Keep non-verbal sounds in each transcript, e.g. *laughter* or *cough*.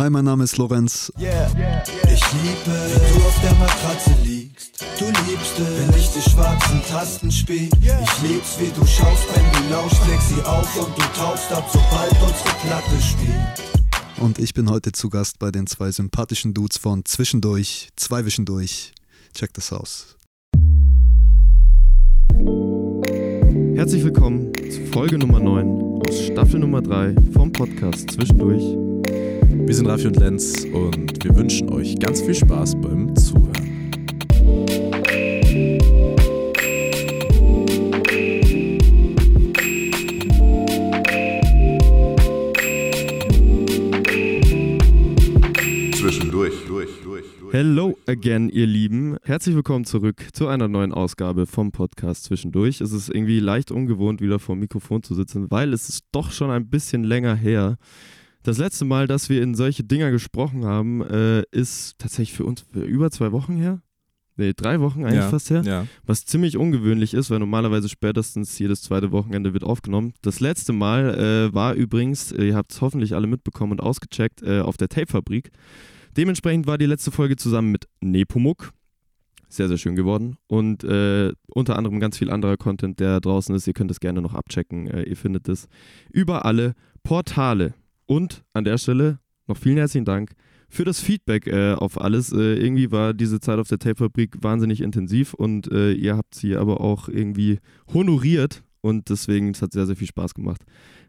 Hi, mein Name ist Lorenz. Yeah. Ich liebe, wie du auf der Matratze liegst. Du liebst es, wenn ich die schwarzen Tasten spiel. Ich lieb's, wie du schaust, wenn du lauscht, leg sie auf und du tauchst ab, sobald unsere Platte spielt. Und ich bin heute zu Gast bei den zwei sympathischen Dudes von Zwischendurch, Zweiwischendurch. Check das aus. Herzlich willkommen zu Folge Nummer 9 aus Staffel Nummer 3 vom Podcast Zwischendurch. Wir sind Raffi und Lenz und wir wünschen euch ganz viel Spaß beim Zuhören. Zwischendurch. Durch, durch, durch. Hello again, ihr Lieben. Herzlich willkommen zurück zu einer neuen Ausgabe vom Podcast Zwischendurch. Es ist irgendwie leicht ungewohnt, wieder vor dem Mikrofon zu sitzen, weil es ist doch schon ein bisschen länger her. Das letzte Mal, dass wir in solche Dinger gesprochen haben, äh, ist tatsächlich für uns über zwei Wochen her. Nee, drei Wochen eigentlich ja, fast her. Ja. Was ziemlich ungewöhnlich ist, weil normalerweise spätestens jedes zweite Wochenende wird aufgenommen. Das letzte Mal äh, war übrigens, äh, ihr habt es hoffentlich alle mitbekommen und ausgecheckt, äh, auf der Tape-Fabrik. Dementsprechend war die letzte Folge zusammen mit Nepomuk. Sehr, sehr schön geworden. Und äh, unter anderem ganz viel anderer Content, der draußen ist. Ihr könnt es gerne noch abchecken. Äh, ihr findet es über alle Portale. Und an der Stelle noch vielen herzlichen Dank für das Feedback äh, auf alles. Äh, irgendwie war diese Zeit auf der Tape-Fabrik wahnsinnig intensiv und äh, ihr habt sie aber auch irgendwie honoriert und deswegen es hat sehr, sehr viel Spaß gemacht.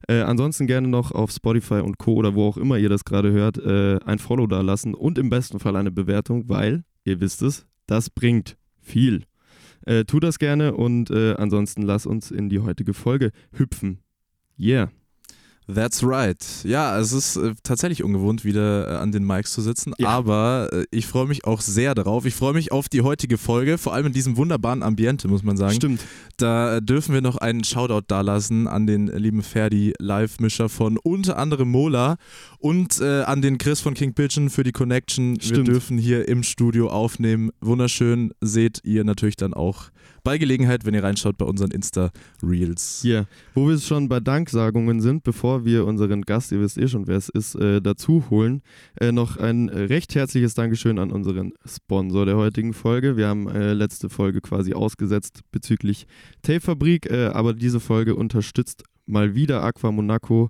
Äh, ansonsten gerne noch auf Spotify und Co. oder wo auch immer ihr das gerade hört, äh, ein Follow da lassen und im besten Fall eine Bewertung, weil, ihr wisst es, das bringt viel. Äh, tu das gerne und ansonsten lass uns in die heutige Folge hüpfen. Yeah. That's right. Ja, es ist äh, tatsächlich ungewohnt, wieder äh, an den Mics zu sitzen, Ja. aber äh, ich freue mich auch sehr darauf. Ich freue mich auf die heutige Folge, vor allem in diesem wunderbaren Ambiente, muss man sagen. Stimmt. Da äh, dürfen wir noch einen Shoutout dalassen an den lieben Ferdi, Live-Mischer von unter anderem Mola und äh, an den Chris von King Pigeon für die Connection. Stimmt. Wir dürfen hier im Studio aufnehmen. Wunderschön seht ihr natürlich dann auch bei Gelegenheit, wenn ihr reinschaut bei unseren Insta-Reels. Yeah. Wo wir schon bei Danksagungen sind, bevor wir unseren Gast, ihr wisst eh schon, wer es ist, äh, dazu holen, äh, noch ein recht herzliches Dankeschön an unseren Sponsor der heutigen Folge. Wir haben äh, letzte Folge quasi ausgesetzt bezüglich Tapefabrik, äh, aber diese Folge unterstützt mal wieder Aqua Monaco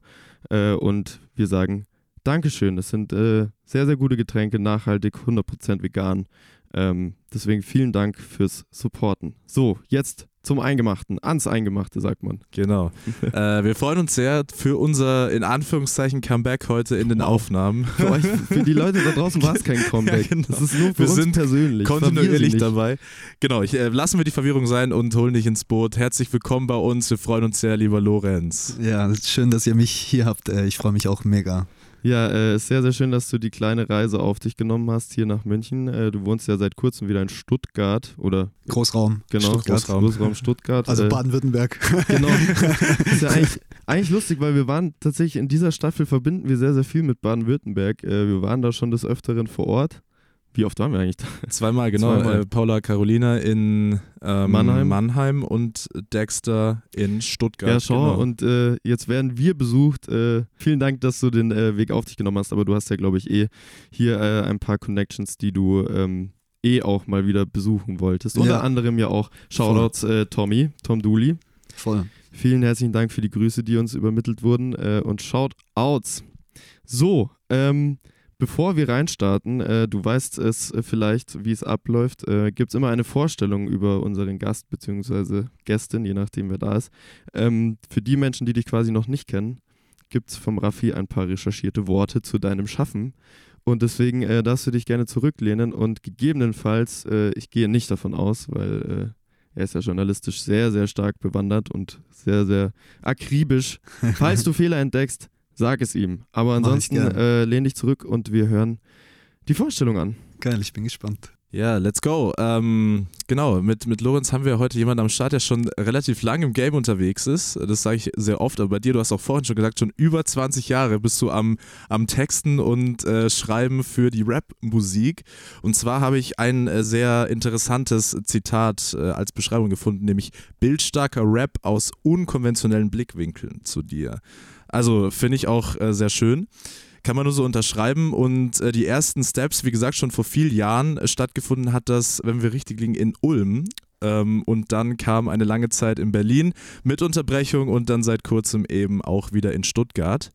äh, und wir sagen Dankeschön. Es sind äh, sehr, sehr gute Getränke, nachhaltig, 100% vegan. Ähm, deswegen vielen Dank fürs Supporten. So, jetzt zum Eingemachten, ans Eingemachte, sagt man. Genau. *laughs* äh, wir freuen uns sehr für unser, in Anführungszeichen, Comeback heute in den Wow. Aufnahmen. Für euch, für die Leute da draußen war es kein *laughs* Comeback. Ja, genau. Das ist nur für Wir uns sind persönlich. Kontinuierlich nicht. dabei. Genau, ich, äh, lassen wir die Verwirrung sein und holen dich ins Boot. Herzlich willkommen bei uns. Wir freuen uns sehr, lieber Lorenz. Ja, es ist schön, dass ihr mich hier habt. Äh, Ich freue mich auch mega. Ja, äh, ist sehr, sehr schön, dass du die kleine Reise auf dich genommen hast hier nach München. Äh, du wohnst ja seit kurzem wieder in Stuttgart oder Großraum. genau, Stuttgart. Großraum. Großraum Stuttgart. Also äh, Baden-Württemberg. Genau. *laughs* ist ja eigentlich, eigentlich lustig, weil wir waren tatsächlich in dieser Staffel verbinden wir sehr, sehr viel mit Baden-Württemberg. Äh, wir waren da schon des Öfteren vor Ort. Wie oft waren wir eigentlich da? Zweimal, genau. Zweimal. Äh, Paula Carolina in ähm, Mannheim. Mannheim und Dexter in Stuttgart. Ja, schau, genau. und äh, jetzt werden wir besucht. Äh, vielen Dank, dass du den äh, Weg auf dich genommen hast, aber du hast ja, glaube ich, eh hier äh, ein paar Connections, die du ähm, eh auch mal wieder besuchen wolltest. Unter Ja. anderem ja auch Shoutouts äh, Tommy, Tom Dooley. Voll. Vielen herzlichen Dank für die Grüße, die uns übermittelt wurden und Shoutouts. So, ähm, bevor wir reinstarten, äh, du weißt es vielleicht, wie es abläuft, äh, gibt es immer eine Vorstellung über unseren Gast bzw. Gästin, je nachdem wer da ist. Ähm, für die Menschen, die dich quasi noch nicht kennen, gibt es vom Raffi ein paar recherchierte Worte zu deinem Schaffen. Und deswegen äh, darfst du dich gerne zurücklehnen und gegebenenfalls, äh, ich gehe nicht davon aus, weil äh, er ist ja journalistisch sehr, sehr stark bewandert und sehr, sehr akribisch. *laughs* Falls du Fehler entdeckst, sag es ihm. Aber ansonsten äh, lehn dich zurück und wir hören die Vorstellung an. Geil, ich bin gespannt. Ja, let's go. Ähm, genau, mit, mit Lorenz haben wir heute jemanden am Start, der schon relativ lang im Game unterwegs ist. Das sage ich sehr oft, aber bei dir, du hast auch vorhin schon gesagt, schon über 20 Jahre bist du am, am Texten und äh, Schreiben für die Rap-Musik. Und zwar habe ich ein äh, sehr interessantes Zitat äh, als Beschreibung gefunden, nämlich bildstarker Rap aus unkonventionellen Blickwinkeln zu dir. Also finde ich auch äh, sehr schön. kann man nur so unterschreiben. Und äh, die ersten Steps, wie gesagt, schon vor vielen Jahren äh, stattgefunden hat das, wenn wir richtig liegen, in Ulm. Ähm, und dann kam eine lange Zeit in Berlin mit Unterbrechung und dann seit kurzem eben auch wieder in Stuttgart.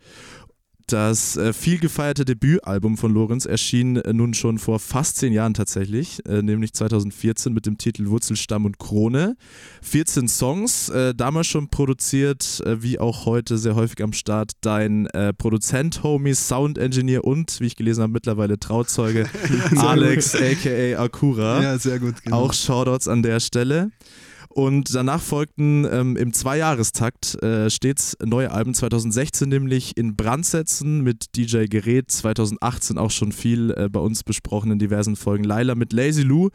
Das äh, viel gefeierte Debütalbum von Lorenz erschien äh, nun schon vor fast zehn Jahren tatsächlich, äh, nämlich 2014 mit dem Titel Wurzelstamm und Krone. 14 Songs, äh, damals schon produziert, äh, wie auch heute sehr häufig am Start, dein äh, Produzent, Homie, Sound Engineer und, wie ich gelesen habe, mittlerweile Trauzeuge *laughs* Alex aka Akura. Ja, sehr gut. Genau. Auch Shoutouts an der Stelle. Und danach folgten ähm, im Zweijahrestakt äh, stets neue Alben. 2016 nämlich in Brandsätzen mit DJ Gerät. 2018 auch schon viel äh, bei uns besprochen in diversen Folgen. Laila mit Lazy Lou.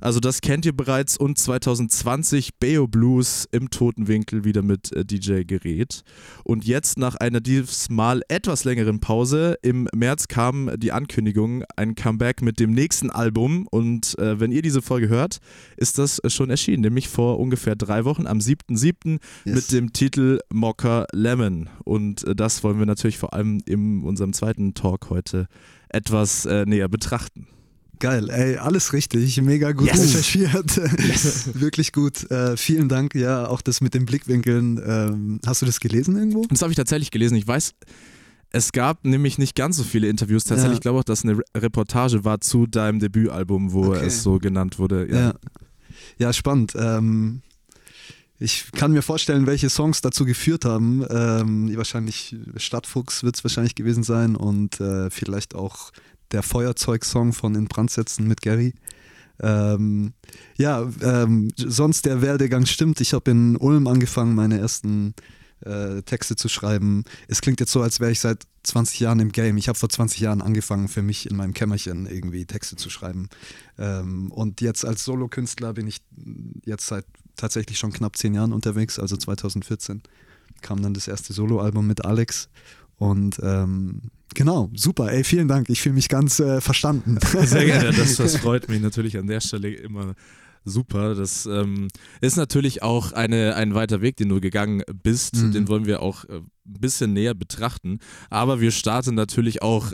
Also das kennt ihr bereits. Und 2020 Bayo Blues im Toten Winkel wieder mit äh, DJ Gerät. Und jetzt nach einer diesmal etwas längeren Pause im März kam die Ankündigung, ein Comeback mit dem nächsten Album. Und äh, wenn ihr diese Folge hört, ist das schon erschienen, nämlich vor ungefähr drei Wochen, am 7.7. Yes. mit dem Titel Mocker Lemon. Und äh, das wollen wir natürlich vor allem in unserem zweiten Talk heute etwas äh, näher betrachten. Geil, ey, alles richtig, mega gut Yes. recherchiert. *laughs* Wirklich gut. Äh, vielen Dank. Ja, auch das mit den Blickwinkeln. Ähm, hast du das gelesen irgendwo? Das habe ich tatsächlich gelesen. Ich weiß, es gab nämlich nicht ganz so viele Interviews. Tatsächlich, Ja. ich glaube auch, dass eine Re Reportage war zu deinem Debütalbum, wo Okay. es so genannt wurde. Ja. Ja, ja spannend. Ähm, ich kann mir vorstellen, welche Songs dazu geführt haben. Ähm, wahrscheinlich Stadtfuchs wird es wahrscheinlich gewesen sein und äh, vielleicht auch der Feuerzeug-Song von In Brand setzen mit Gary. Ähm, ja, ähm, sonst der Werdegang stimmt. Ich habe in Ulm angefangen, meine ersten äh, Texte zu schreiben. Es klingt jetzt so, als wäre ich seit 20 Jahren im Game. Ich habe vor 20 Jahren angefangen, für mich in meinem Kämmerchen irgendwie Texte zu schreiben. Ähm, und jetzt als Solokünstler bin ich jetzt seit tatsächlich schon knapp 10 Jahren unterwegs, also 2014 kam dann das erste Soloalbum mit Alex. Und ähm, genau, super, ey, vielen Dank. Ich fühle mich ganz äh, verstanden. Sehr gerne, *laughs* das, das freut mich natürlich an der Stelle immer super. Das ähm, ist natürlich auch eine, ein weiter Weg, den du gegangen bist. Mhm. Den wollen wir auch äh, ein bisschen näher betrachten. Aber wir starten natürlich auch.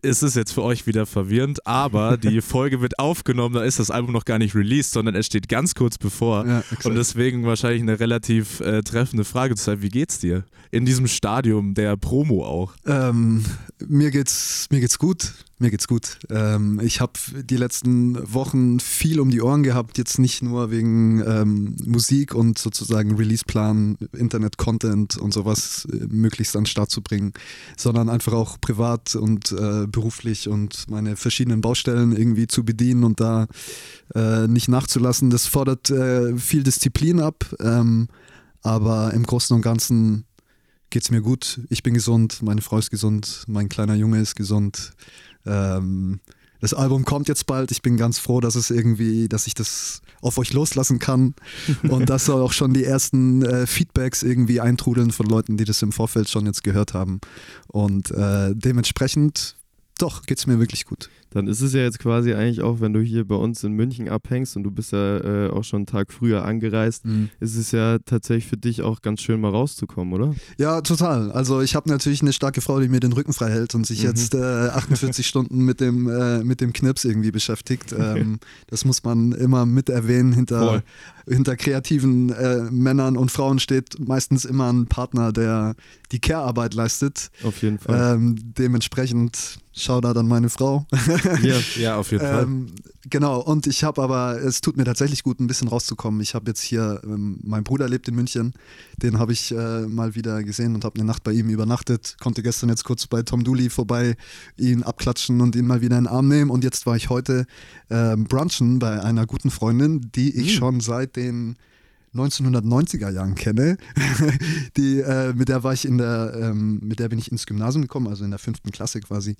Es ist jetzt für euch wieder verwirrend, aber *laughs* die Folge wird aufgenommen, da ist das Album noch gar nicht released, sondern es steht ganz kurz bevor. Ja. Und deswegen wahrscheinlich eine relativ äh, treffende Frage zu sein. Wie geht's dir? In diesem Stadium der Promo auch. Ähm, mir geht's mir geht's gut. Mir geht's gut. Ähm, ich habe die letzten Wochen viel um die Ohren gehabt, jetzt nicht nur wegen ähm, Musik und sozusagen Releaseplan, Internet-Content und sowas äh, möglichst an den Start zu bringen, sondern einfach auch privat und äh, beruflich und meine verschiedenen Baustellen irgendwie zu bedienen und da äh, nicht nachzulassen. Das fordert äh, viel Disziplin ab, ähm, aber im Großen und Ganzen geht's mir gut. Ich bin gesund, meine Frau ist gesund, mein kleiner Junge ist gesund. Ähm, das Album kommt jetzt bald. Ich bin ganz froh, dass es irgendwie, dass ich das auf euch loslassen kann *laughs* und dass auch schon die ersten äh, Feedbacks irgendwie eintrudeln von Leuten, die das im Vorfeld schon jetzt gehört haben. Und äh, dementsprechend, doch, geht's mir wirklich gut. Dann ist es ja jetzt quasi eigentlich auch, wenn du hier bei uns in München abhängst und du bist ja äh, auch schon einen Tag früher angereist, ist es ja tatsächlich für dich auch ganz schön mal rauszukommen, oder? Ja, total. Also ich habe natürlich eine starke Frau, die mir den Rücken frei hält und sich Mhm. jetzt äh, 48 *laughs* Stunden mit dem, äh, mit dem Knips irgendwie beschäftigt. Ähm, das muss man immer mit erwähnen. Hinter, Voll. hinter kreativen äh, Männern und Frauen steht meistens immer ein Partner, der die Care-Arbeit leistet. Auf jeden Fall. Ähm, dementsprechend Shoutout an meine Frau. ja. Ja, auf jeden *laughs* Fall. Ähm, genau, und ich habe aber, es tut mir tatsächlich gut, ein bisschen rauszukommen. Ich habe jetzt hier, ähm, mein Bruder lebt in München, den habe ich äh, mal wieder gesehen und habe eine Nacht bei ihm übernachtet. Konnte gestern jetzt kurz bei Tom Dooley vorbei ihn abklatschen und ihn mal wieder in den Arm nehmen. Und jetzt war ich heute ähm, brunchen bei einer guten Freundin, die ich schon seit den 1990er Jahren kenne. *laughs* Die, äh, mit der war ich in der, ähm, mit der bin ich ins Gymnasium gekommen, also in der fünften Klasse quasi.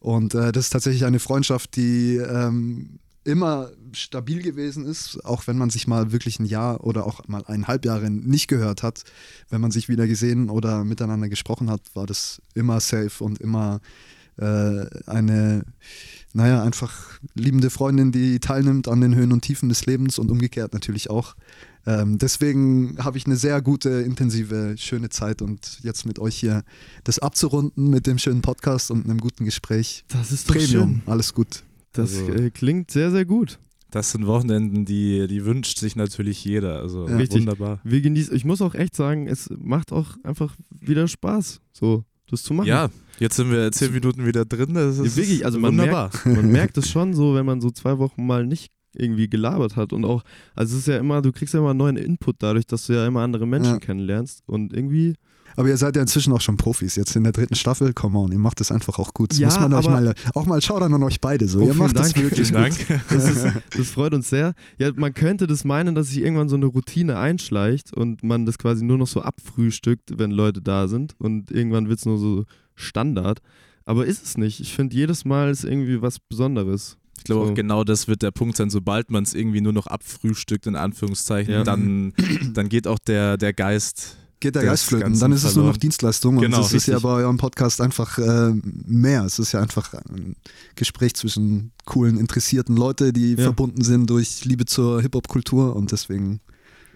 Und äh, das ist tatsächlich eine Freundschaft, die ähm, immer stabil gewesen ist, auch wenn man sich mal wirklich ein Jahr oder auch mal eineinhalb Jahre nicht gehört hat. Wenn man sich wieder gesehen oder miteinander gesprochen hat, war das immer safe und immer äh, eine, naja, einfach liebende Freundin, die teilnimmt an den Höhen und Tiefen des Lebens und umgekehrt natürlich auch. Ähm, deswegen habe ich eine sehr gute, intensive, schöne Zeit und jetzt mit euch hier das abzurunden mit dem schönen Podcast und einem guten Gespräch. Das ist doch Premium, schön. alles gut. Das Also- äh, klingt sehr, sehr gut. Das sind Wochenenden, die, die wünscht sich natürlich jeder. Also Ja. Richtig. wunderbar. Wir genießen, ich muss auch echt sagen, es macht auch einfach wieder Spaß, so das zu machen. Ja, jetzt sind wir zehn Minuten wieder drin. Das ist Ja, wirklich, also man wunderbar. Man merkt es schon so, wenn man so zwei Wochen mal nicht irgendwie gelabert hat und auch, also es ist ja immer, du kriegst ja immer neuen Input dadurch, dass du ja immer andere Menschen Ja. kennenlernst und irgendwie Aber ihr seid ja inzwischen auch schon Profis. Jetzt in der dritten Staffel, come on, ihr macht das einfach auch gut. Das Ja, muss man euch mal, auch mal schaudern an euch beide. So. Oh, ihr macht das Dank. wirklich Vielen gut. Dank. Das, ist, das freut uns sehr. Ja, man könnte das meinen, dass sich irgendwann so eine Routine einschleicht und man das quasi nur noch so abfrühstückt, wenn Leute da sind und irgendwann wird es nur so Standard. Aber ist es nicht. Ich finde, jedes Mal ist irgendwie was Besonderes. Ich glaube So. auch genau das wird der Punkt sein, sobald man es irgendwie nur noch abfrühstückt, in Anführungszeichen, Ja. dann, dann geht auch der, der Geist. Geht der Geist flöten, dann ist es nur noch verloren. Dienstleistung Genau, und es ist ja bei eurem Podcast einfach äh, mehr. Es ist ja einfach ein Gespräch zwischen coolen, interessierten Leuten, die Ja. verbunden sind durch Liebe zur Hip-Hop-Kultur und deswegen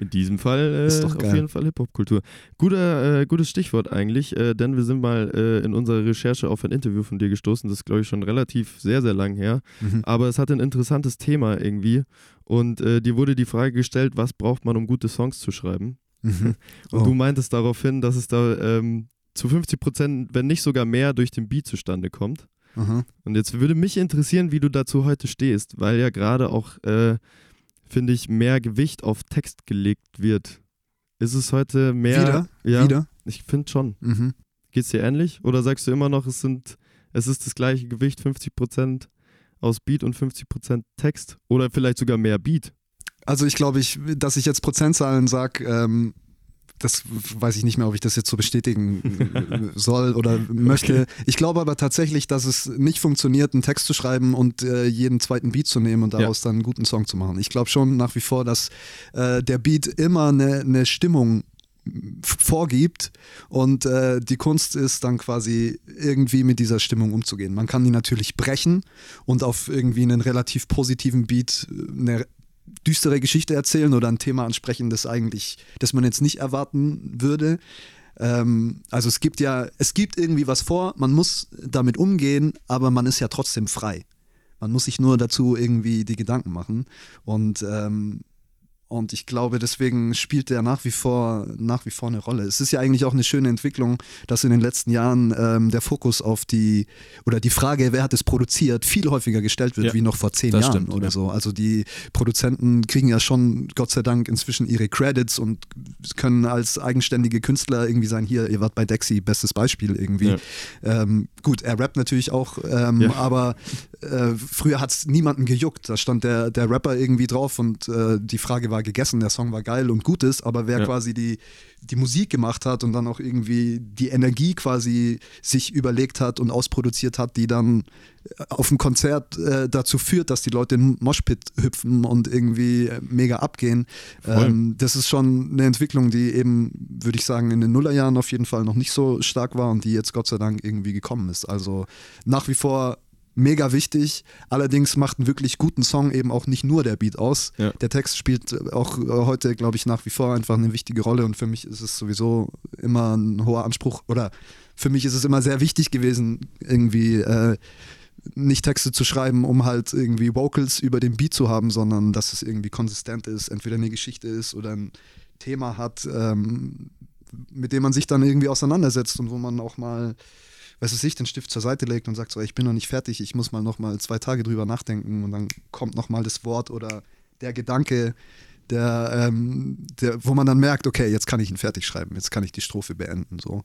In diesem Fall Ist äh, doch auf jeden Fall Hip-Hop-Kultur. Guter, äh, gutes Stichwort eigentlich, äh, denn wir sind mal äh, in unserer Recherche auf ein Interview von dir gestoßen. Das ist, glaube ich, schon relativ sehr, sehr lang her. mhm. Aber es hat ein interessantes Thema irgendwie. Und äh, dir wurde die Frage gestellt, was braucht man, um gute Songs zu schreiben? Mhm. *laughs* Und Oh. du meintest daraufhin, dass es da ähm, zu 50 Prozent, wenn nicht sogar mehr, durch den Beat zustande kommt. Aha. Und jetzt würde mich interessieren, wie du dazu heute stehst, weil ja gerade auch, äh, finde ich, mehr Gewicht auf Text gelegt wird. Ist es heute mehr? Wieder? Ja, Wieder? ich finde schon. Mhm. Geht es dir ähnlich? Oder sagst du immer noch, es sind, es ist das gleiche Gewicht, 50% aus Beat und 50% Text? Oder vielleicht sogar mehr Beat? Also ich glaube, ich, dass ich jetzt Prozentzahlen sage, ähm, das weiß ich nicht mehr, ob ich das jetzt so bestätigen *laughs* soll oder möchte. Ich glaube aber tatsächlich, dass es nicht funktioniert, einen Text zu schreiben und äh, jeden zweiten Beat zu nehmen und daraus dann einen guten Song zu machen. Ich glaube schon nach wie vor, dass äh, der Beat immer eine, eine Stimmung vorgibt und äh, die Kunst ist dann quasi irgendwie mit dieser Stimmung umzugehen. Man kann die natürlich brechen und auf irgendwie einen relativ positiven Beat äh, eine düstere Geschichte erzählen oder ein Thema ansprechen, das eigentlich, das man jetzt nicht erwarten würde. Ähm, also es gibt ja, es gibt irgendwie was vor, man muss damit umgehen, aber man ist ja trotzdem frei. Man muss sich nur dazu irgendwie die Gedanken machen. Und ähm, und ich glaube, deswegen spielt der nach wie vor nach wie vor eine Rolle. Es ist ja eigentlich auch eine schöne Entwicklung, dass in den letzten Jahren ähm, der Fokus auf die oder die Frage, wer hat es produziert, viel häufiger gestellt wird Ja, wie noch vor zehn Jahren stimmt, oder ja. so. Also die Produzenten kriegen ja schon Gott sei Dank inzwischen ihre Credits und können als eigenständige Künstler irgendwie sein. Hier, ihr wart bei Dexy, bestes Beispiel irgendwie. Ja. Ähm, gut, er rappt natürlich auch, ähm, aber äh, früher hat es niemanden gejuckt. Da stand der, der Rapper irgendwie drauf und äh, die Frage war gegessen, der Song war geil und gut ist, aber wer Ja. quasi die, die Musik gemacht hat und dann auch irgendwie die Energie quasi sich überlegt hat und ausproduziert hat, die dann auf dem Konzert äh, dazu führt, dass die Leute in den Moshpit hüpfen und irgendwie äh, mega abgehen. Ähm, das ist schon eine Entwicklung, die eben, würde ich sagen, in den Nullerjahren auf jeden Fall noch nicht so stark war und die jetzt Gott sei Dank irgendwie gekommen ist. Also nach wie vor mega wichtig. Allerdings macht einen wirklich guten Song eben auch nicht nur der Beat aus. Ja. Der Text spielt auch äh, heute, glaube ich, nach wie vor einfach eine wichtige Rolle und für mich ist es sowieso immer ein hoher Anspruch oder für mich ist es immer sehr wichtig gewesen, irgendwie äh, nicht Texte zu schreiben, um halt irgendwie Vocals über den Beat zu haben, sondern dass es irgendwie konsistent ist, entweder eine Geschichte ist oder ein Thema hat, ähm, mit dem man sich dann irgendwie auseinandersetzt und wo man auch mal, weiß es ich, den Stift zur Seite legt und sagt so, ich bin noch nicht fertig, ich muss mal noch mal zwei Tage drüber nachdenken und dann kommt noch mal das Wort oder der Gedanke, der, ähm, der, wo man dann merkt, okay, jetzt kann ich ihn fertig schreiben, jetzt kann ich die Strophe beenden, so.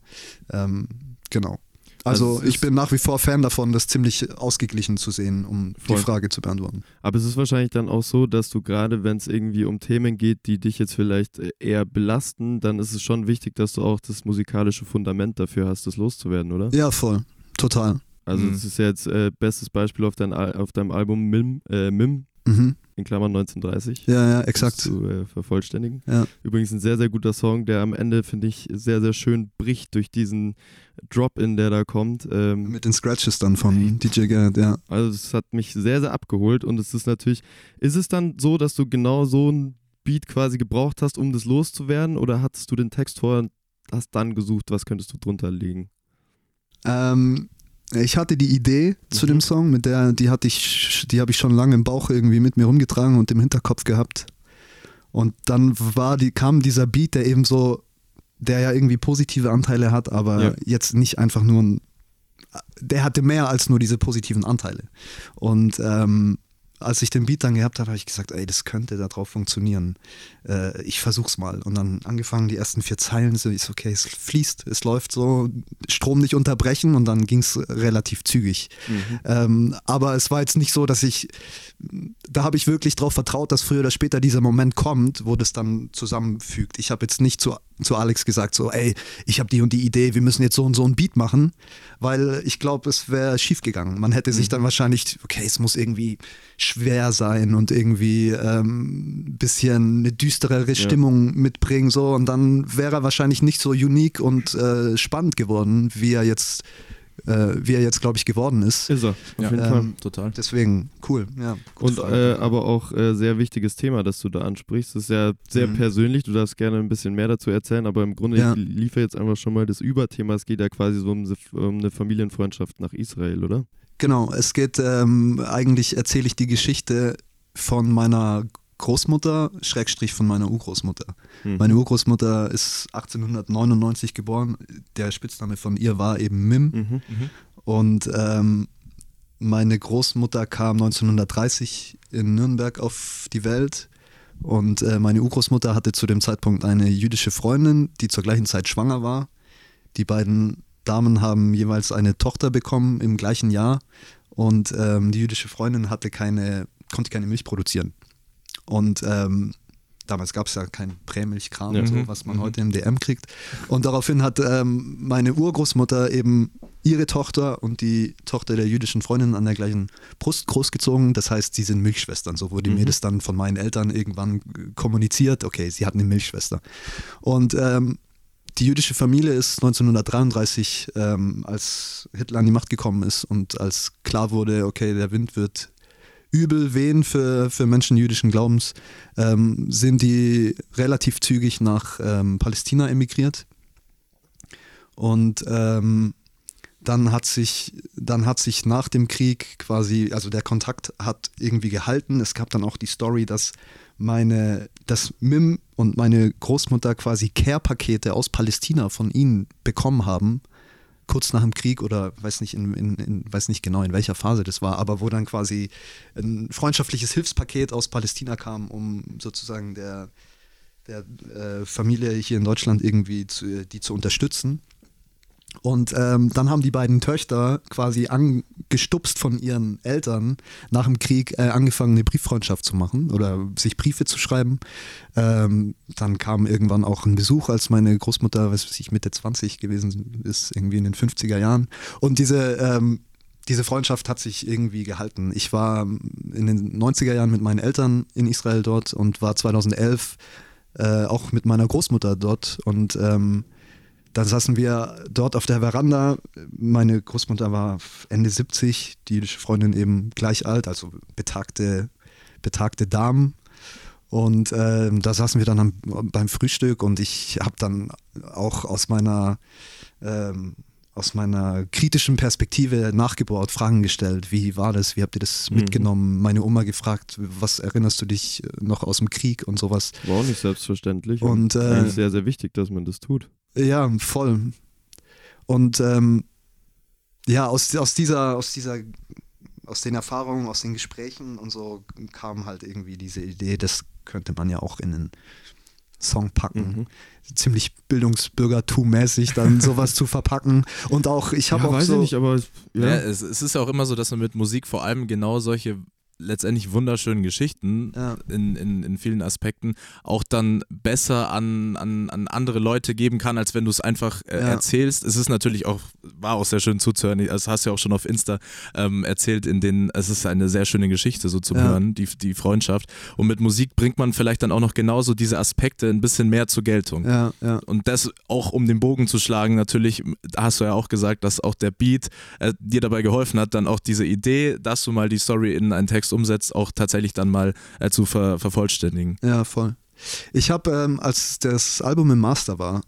Ähm, genau. Also, Also ich bin nach wie vor Fan davon, das ziemlich ausgeglichen zu sehen, um Voll. die Frage zu beantworten. Aber es ist wahrscheinlich dann auch so, dass du gerade, wenn es irgendwie um Themen geht, die dich jetzt vielleicht äh, eher belasten, dann ist es schon wichtig, dass du auch das musikalische Fundament dafür hast, das loszuwerden, oder? Ja, voll. Total. Also Mhm. das ist ja jetzt äh, bestes Beispiel auf, dein, auf deinem Album Mim, äh, Mim Mhm. in Klammern 1930. Ja, ja, exakt. Zu äh, vervollständigen. Ja. Übrigens ein sehr, sehr guter Song, der am Ende, finde ich, sehr, sehr schön bricht durch diesen Drop-In, der da kommt. Ähm, Mit den Scratches dann von DJ Garrett, ja. also es hat mich sehr, sehr abgeholt und es ist natürlich, ist es dann so, dass du genau so ein Beat quasi gebraucht hast, um das loszuwerden oder hattest du den Text vorher und hast dann gesucht, was könntest du drunter legen? Ähm, ich hatte die Idee zu Mhm. dem Song, mit der, die hatte ich, die habe ich schon lange im Bauch irgendwie mit mir rumgetragen und im Hinterkopf gehabt. Und dann war die, kam dieser Beat, der eben so, der ja irgendwie positive Anteile hat, aber Ja. jetzt nicht einfach nur ein, der hatte mehr als nur diese positiven Anteile. Und ähm, als ich den Beat dann gehabt habe, habe ich gesagt, ey, das könnte da drauf funktionieren. Äh, ich versuch's mal. Und dann angefangen, die ersten vier Zeilen, so ist okay, es fließt, es läuft so, Strom nicht unterbrechen und dann ging's relativ zügig. Ähm, aber es war jetzt nicht so, dass ich, da habe ich wirklich darauf vertraut, dass früher oder später dieser Moment kommt, wo das dann zusammenfügt. Ich habe jetzt nicht zu, zu Alex gesagt, so, ey, ich habe die und die Idee, wir müssen jetzt so und so ein Beat machen, weil ich glaube, es wäre schief gegangen. Man hätte sich dann wahrscheinlich, okay, es muss irgendwie schwer sein und irgendwie ähm, ein bisschen eine düsterere Stimmung mitbringen, so. Und dann wäre er wahrscheinlich nicht so unique und äh, spannend geworden, wie er jetzt, äh, wie er jetzt, glaube ich, geworden ist. Ist er, auf Ja. jeden Fall. Ähm, Total. Deswegen, cool, ja. Und äh, aber auch äh, sehr wichtiges Thema, das du da ansprichst. Das ist ja sehr Mhm. persönlich. Du darfst gerne ein bisschen mehr dazu erzählen, aber im Grunde Ja. ich liefere jetzt einfach schon mal das Überthema. Es geht ja quasi so um, um eine Familienfreundschaft nach Israel, oder? Genau, es geht, ähm, eigentlich erzähle ich die Geschichte von meiner Großmutter, Schrägstrich von meiner Urgroßmutter. Mhm. Meine Urgroßmutter ist 1899 geboren. Der Spitzname von ihr war eben Mim. Mhm. Und ähm, meine Großmutter kam 1930 in Nürnberg auf die Welt. Und äh, meine Urgroßmutter hatte zu dem Zeitpunkt eine jüdische Freundin, die zur gleichen Zeit schwanger war. Die beiden Damen haben jeweils eine Tochter bekommen im gleichen Jahr. Und ähm, die jüdische Freundin hatte keine, konnte keine Milch produzieren. Und ähm, damals gab es ja kein Prämilchkram Ja. und so, Mhm. was man heute im DM kriegt. Und daraufhin hat ähm, meine Urgroßmutter eben ihre Tochter und die Tochter der jüdischen Freundin an der gleichen Brust großgezogen. Das heißt, sie sind Milchschwestern. So wurde Mhm. mir das dann von meinen Eltern irgendwann kommuniziert. Okay, sie hatten eine Milchschwester. Und ähm, die jüdische Familie ist 1933, ähm, als Hitler an die Macht gekommen ist und als klar wurde, okay, der Wind wird übel wehen für, für Menschen jüdischen Glaubens, ähm, sind die relativ zügig nach ähm, Palästina emigriert. Und ähm, dann hat sich, dann hat sich nach dem Krieg quasi, also der Kontakt hat irgendwie gehalten. Es gab dann auch die Story, dass meine, dass Mim und meine Großmutter quasi Care-Pakete aus Palästina von ihnen bekommen haben, kurz nach dem Krieg oder weiß nicht, in, in, in, weiß nicht genau in welcher Phase das war, aber wo dann quasi ein freundschaftliches Hilfspaket aus Palästina kam, um sozusagen der, der äh, Familie hier in Deutschland irgendwie zu, die zu unterstützen. Und ähm, dann haben die beiden Töchter quasi angestupst von ihren Eltern nach dem Krieg äh, angefangen, eine Brieffreundschaft zu machen oder sich Briefe zu schreiben. Ähm, dann kam irgendwann auch ein Besuch, als meine Großmutter, was weiß ich, Mitte 20 gewesen ist, irgendwie in den 50er Jahren. Und diese, ähm, diese Freundschaft hat sich irgendwie gehalten. Ich war in den 90er Jahren mit meinen Eltern in Israel dort und war 2011 äh, auch mit meiner Großmutter dort und ähm, dann saßen wir dort auf der Veranda. Meine Großmutter war Ende 70, die jüdische Freundin eben gleich alt, also betagte, betagte Damen. Und ähm, da saßen wir dann am, beim Frühstück und ich habe dann auch aus meiner, ähm, aus meiner kritischen Perspektive nachgebohrt, Fragen gestellt. Wie war das? Wie habt ihr das Mhm. mitgenommen? Meine Oma gefragt, was erinnerst du dich noch aus dem Krieg und sowas. War auch nicht selbstverständlich. Und, äh, eigentlich sehr, sehr wichtig, dass man das tut. Ja, voll. Und ähm, ja, aus, aus dieser, aus dieser, aus den Erfahrungen, aus den Gesprächen und so kam halt irgendwie diese Idee, das könnte man ja auch in einen Song packen. Mhm. Ziemlich Bildungsbürgertum-mäßig dann *laughs* sowas zu verpacken. Und auch, ich habe ja, auch weiß so. ich nicht, aber es- Ja. ja. es, es ist ja auch immer so, dass man mit Musik vor allem genau solche letztendlich wunderschönen Geschichten Ja. in, in, in vielen Aspekten auch dann besser an, an, an andere Leute geben kann, als wenn du es einfach äh, Ja. erzählst. Es ist natürlich auch, war auch sehr schön zuzuhören. Das hast du ja auch schon auf Insta ähm, erzählt, in denen es ist eine sehr schöne Geschichte so zum Ja. Hören, die, die Freundschaft. Und mit Musik bringt man vielleicht dann auch noch genauso diese Aspekte ein bisschen mehr zur Geltung. Und das auch um den Bogen zu schlagen, natürlich, hast du ja auch gesagt, dass auch der Beat äh, dir dabei geholfen hat, dann auch diese Idee, dass du mal die Story in einen Text umsetzt, auch tatsächlich dann mal äh, zu ver vervollständigen. Ja, voll. Ich habe, ähm, als das Album im Master war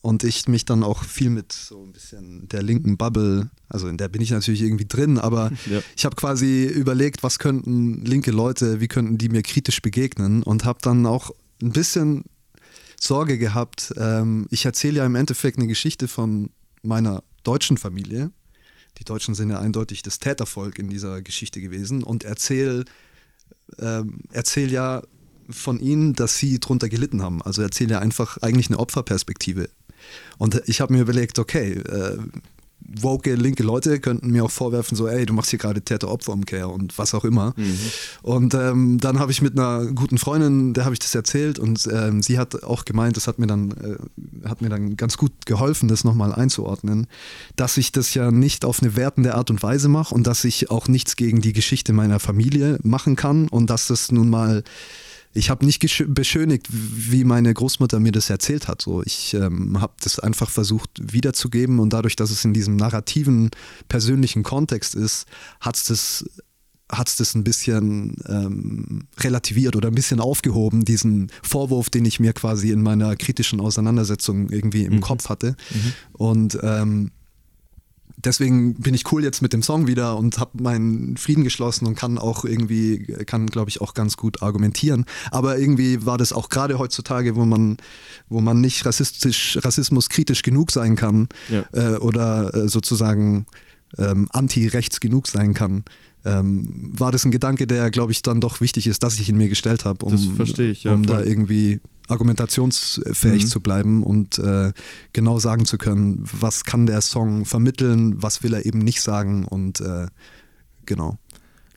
und ich mich dann auch viel mit so ein bisschen der linken Bubble, also in der bin ich natürlich irgendwie drin, aber *laughs* Ja. ich habe quasi überlegt, was könnten linke Leute, wie könnten die mir kritisch begegnen und habe dann auch ein bisschen Sorge gehabt. Ähm, ich erzähle ja im Endeffekt eine Geschichte von meiner deutschen Familie. Die Deutschen sind ja eindeutig das Tätervolk in dieser Geschichte gewesen und erzähl, ähm, erzähl ja von ihnen, dass sie drunter gelitten haben. Also erzähl ja einfach eigentlich eine Opferperspektive. Und ich habe mir überlegt, okay, äh, woke linke Leute könnten mir auch vorwerfen, so, ey, du machst hier gerade Täter-Opfer-Umkehr und was auch immer. Und ähm, dann habe ich mit einer guten Freundin, der habe ich das erzählt und ähm, sie hat auch gemeint, das hat mir dann, äh, hat mir dann ganz gut geholfen, das nochmal einzuordnen, dass ich das ja nicht auf eine wertende Art und Weise mache und dass ich auch nichts gegen die Geschichte meiner Familie machen kann und dass das nun mal ich habe nicht beschönigt, wie meine Großmutter mir das erzählt hat. So, ich ähm, habe das einfach versucht wiederzugeben und dadurch, dass es in diesem narrativen, persönlichen Kontext ist, hat es das hat es das ein bisschen ähm, relativiert oder ein bisschen aufgehoben, diesen Vorwurf, den ich mir quasi in meiner kritischen Auseinandersetzung irgendwie im Kopf hatte. Und ähm, deswegen bin ich cool jetzt mit dem Song wieder und habe meinen Frieden geschlossen und kann auch irgendwie, kann glaube ich auch ganz gut argumentieren. Aber irgendwie war das auch gerade heutzutage, wo man, wo man nicht rassistisch, rassismuskritisch genug sein kann Ja. äh, oder äh, sozusagen ähm, anti-rechts genug sein kann. Ähm, war das ein Gedanke, der, glaube ich, dann doch wichtig ist, dass ich ihn mir gestellt habe, um, ich, ja, um da irgendwie argumentationsfähig Mhm. zu bleiben und äh, genau sagen zu können, was kann der Song vermitteln, was will er eben nicht sagen und äh, genau.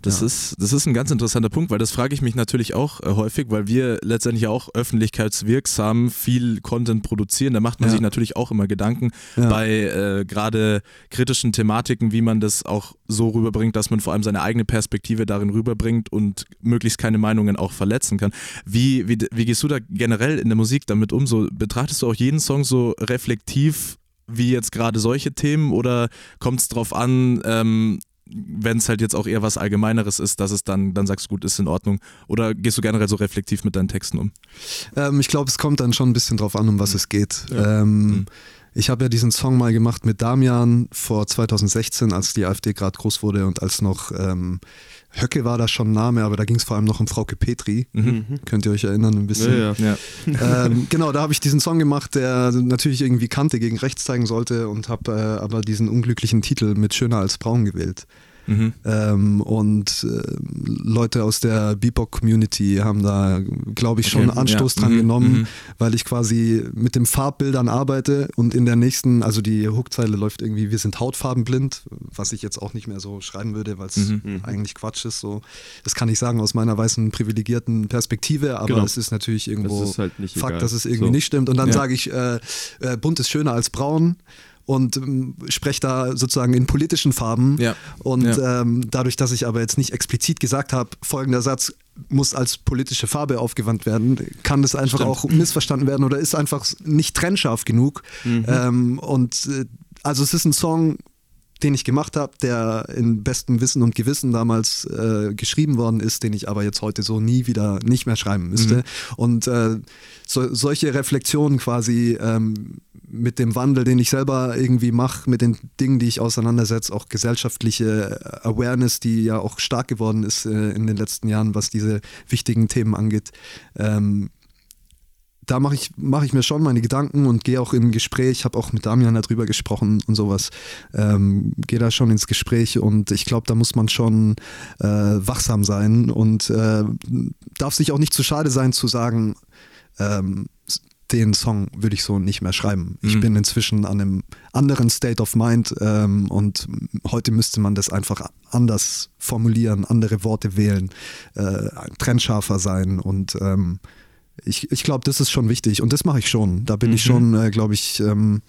Das, Ja. ist, das ist ein ganz interessanter Punkt, weil das frage ich mich natürlich auch äh, häufig, weil wir letztendlich auch öffentlichkeitswirksam viel Content produzieren. Da macht man Ja. sich natürlich auch immer Gedanken Ja. bei äh, gerade kritischen Thematiken, wie man das auch so rüberbringt, dass man vor allem seine eigene Perspektive darin rüberbringt und möglichst keine Meinungen auch verletzen kann. Wie, wie, wie gehst du da generell in der Musik damit um? So, betrachtest du auch jeden Song so reflektiv wie jetzt gerade solche Themen oder kommt es drauf an, ähm, wenn es halt jetzt auch eher was Allgemeineres ist, dass es dann, dann sagst du, gut, ist in Ordnung. Oder gehst du generell so reflektiv mit deinen Texten um? Ähm, ich glaube, es kommt dann schon ein bisschen drauf an, um was es geht. Ja. Ähm, Mhm. Ich habe ja diesen Song mal gemacht mit Damian vor 2016, als die AfD gerade groß wurde und als noch ähm, Höcke war da schon ein Name, aber da ging es vor allem noch um Frauke Petri. Mhm. Könnt ihr euch erinnern ein bisschen? Ja, ja. Ja. ähm, genau, da habe ich diesen Song gemacht, der natürlich irgendwie Kante gegen rechts zeigen sollte und habe äh, aber diesen unglücklichen Titel mit Schöner als Braun gewählt. Mhm. Ähm, und äh, Leute aus der Beatbox-Community haben da, glaube ich, schon Okay, Anstoß ja. dran Mhm, genommen, mhm. weil ich quasi mit den Farbbildern arbeite und in der nächsten, also die Hookzeile läuft irgendwie, wir sind hautfarbenblind, was ich jetzt auch nicht mehr so schreiben würde, weil es Mhm. Mhm. eigentlich Quatsch ist. So. Das kann ich sagen aus meiner weißen privilegierten Perspektive, aber Genau. es ist natürlich irgendwo Das ist halt nicht Fakt, egal. dass es irgendwie So. nicht stimmt. Und dann Ja. sage ich, äh, äh, bunt ist schöner als braun und ähm, spreche da sozusagen in politischen Farben. Ja. Und Ja. ähm, dadurch, dass ich aber jetzt nicht explizit gesagt habe, folgender Satz muss als politische Farbe aufgewandt werden, kann das einfach Stimmt. auch missverstanden werden oder ist einfach nicht trennscharf genug. Mhm. Ähm, und äh, also es ist ein Song, den ich gemacht habe, der in bestem Wissen und Gewissen damals äh, geschrieben worden ist, den ich aber jetzt heute so nie wieder nicht mehr schreiben müsste. Mhm. Und äh, so, solche Reflexionen quasi ähm, mit dem Wandel, den ich selber irgendwie mache, mit den Dingen, die ich auseinandersetze, auch gesellschaftliche Awareness, die ja auch stark geworden ist äh, in den letzten Jahren, was diese wichtigen Themen angeht. Ähm, da mache ich, mach ich mir schon meine Gedanken und gehe auch in ein Gespräch. habe auch mit Damian darüber gesprochen und sowas. Ähm, gehe da schon ins Gespräch und ich glaube, da muss man schon äh, wachsam sein und äh, darf sich auch nicht zu schade sein zu sagen, ähm, den Song würde ich so nicht mehr schreiben. Ich Mhm. bin inzwischen an einem anderen State of Mind ähm, und heute müsste man das einfach anders formulieren, andere Worte wählen, äh, trennscharfer sein und ähm, ich, ich glaube, das ist schon wichtig und das mache ich schon. Da bin ich Mhm. schon, äh, glaube ich, ähm,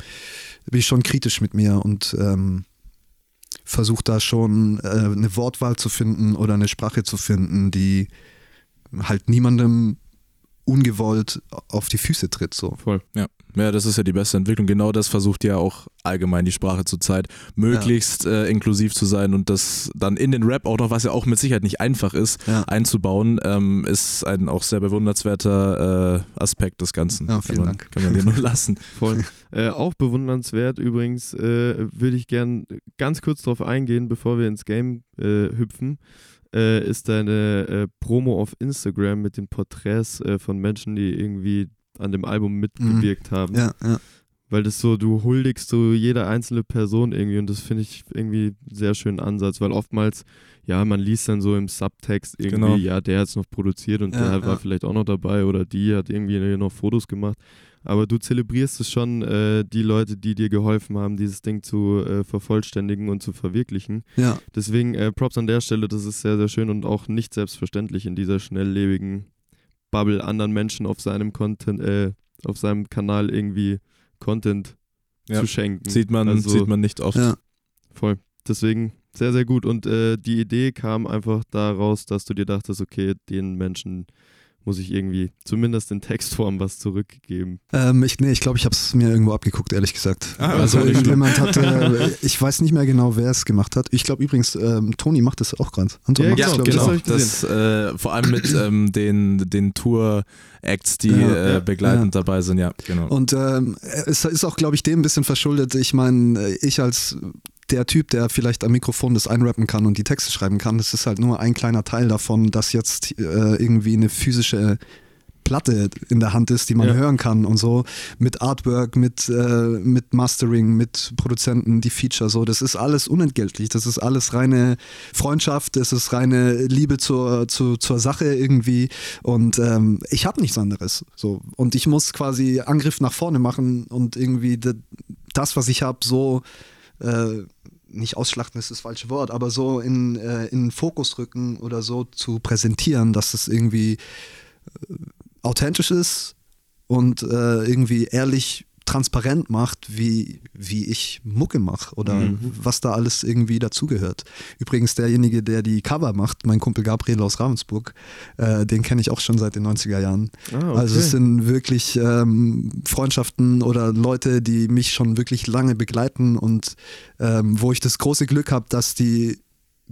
bin ich schon kritisch mit mir und ähm, versuche da schon äh, eine Wortwahl zu finden oder eine Sprache zu finden, die halt niemandem ungewollt auf die Füße tritt. So. Voll. Ja. ja, das ist ja die beste Entwicklung. Genau das versucht ja auch allgemein die Sprache zurzeit, möglichst äh, inklusiv zu sein und das dann in den Rap auch noch, was ja auch mit Sicherheit nicht einfach ist, Ja. einzubauen, ähm, ist ein auch sehr bewundernswerter äh, Aspekt des Ganzen. Ja, vielen kann man, Dank. Kann man dir nur *laughs* lassen. Voll. äh, auch bewundernswert übrigens, äh, würde ich gern ganz kurz darauf eingehen, bevor wir ins Game äh, hüpfen, äh, ist deine äh, Promo auf Instagram mit den Porträts äh, von Menschen, die irgendwie an dem Album mitgewirkt haben. Ja, ja. Weil das so, du huldigst so jede einzelne Person irgendwie und das finde ich irgendwie einen sehr schönen Ansatz, weil oftmals, ja, man liest dann so im Subtext irgendwie, Genau. ja, der hat es noch produziert und Ja, der war ja. vielleicht auch noch dabei oder die hat irgendwie noch Fotos gemacht. Aber du zelebrierst es schon, äh, die Leute, die dir geholfen haben, dieses Ding zu äh, vervollständigen und zu verwirklichen. ja. Deswegen äh, Props an der Stelle, das ist sehr, sehr schön und auch nicht selbstverständlich in dieser schnelllebigen Bubble anderen Menschen auf seinem Content, äh, auf seinem Kanal irgendwie Content Ja. zu schenken. Sieht man, Also, sieht man nicht oft. ja. Voll. Deswegen sehr, sehr gut. Und äh, die Idee kam einfach daraus, dass du dir dachtest, okay, den Menschen muss ich irgendwie zumindest in Textform was zurückgeben. Ähm, ich nee, ich glaube, ich habe es mir irgendwo abgeguckt, ehrlich gesagt. Ah, also irgendjemand hat, äh, *laughs* ich weiß nicht mehr genau, wer es gemacht hat. Ich glaube übrigens, ähm, Toni macht das auch gerade. Anton Ja, macht Ja, das, genau, das äh, vor allem mit ähm, den, den Tour-Acts, die Ja, äh, ja, begleitend dabei sind, ja, genau. Und ähm, es ist auch, glaube ich, dem ein bisschen verschuldet. Ich meine, ich als der Typ, der vielleicht am Mikrofon das einrappen kann und die Texte schreiben kann, das ist halt nur ein kleiner Teil davon, dass jetzt äh, irgendwie eine physische Platte in der Hand ist, die man Ja. hören kann und so. Mit Artwork, mit, äh, mit Mastering, mit Produzenten, die Feature, so. Das ist alles unentgeltlich, das ist alles reine Freundschaft, das ist reine Liebe zur, zu, zur Sache irgendwie. Und ähm, ich habe nichts anderes so. Und ich muss quasi Angriff nach vorne machen und irgendwie das, was ich habe, so äh, nicht ausschlachten ist das falsche Wort, aber so in, äh, in den Fokus rücken oder so zu präsentieren, dass es irgendwie äh, authentisch ist und äh, irgendwie ehrlich transparent macht, wie, wie ich Mucke mache oder Mhm. was da alles irgendwie dazugehört. Übrigens derjenige, der die Cover macht, mein Kumpel Gabriel aus Ravensburg, äh, den kenne ich auch schon seit den 90er Jahren. Ah, Also es sind wirklich ähm, Freundschaften oder Leute, die mich schon wirklich lange begleiten und ähm, wo ich das große Glück habe, dass die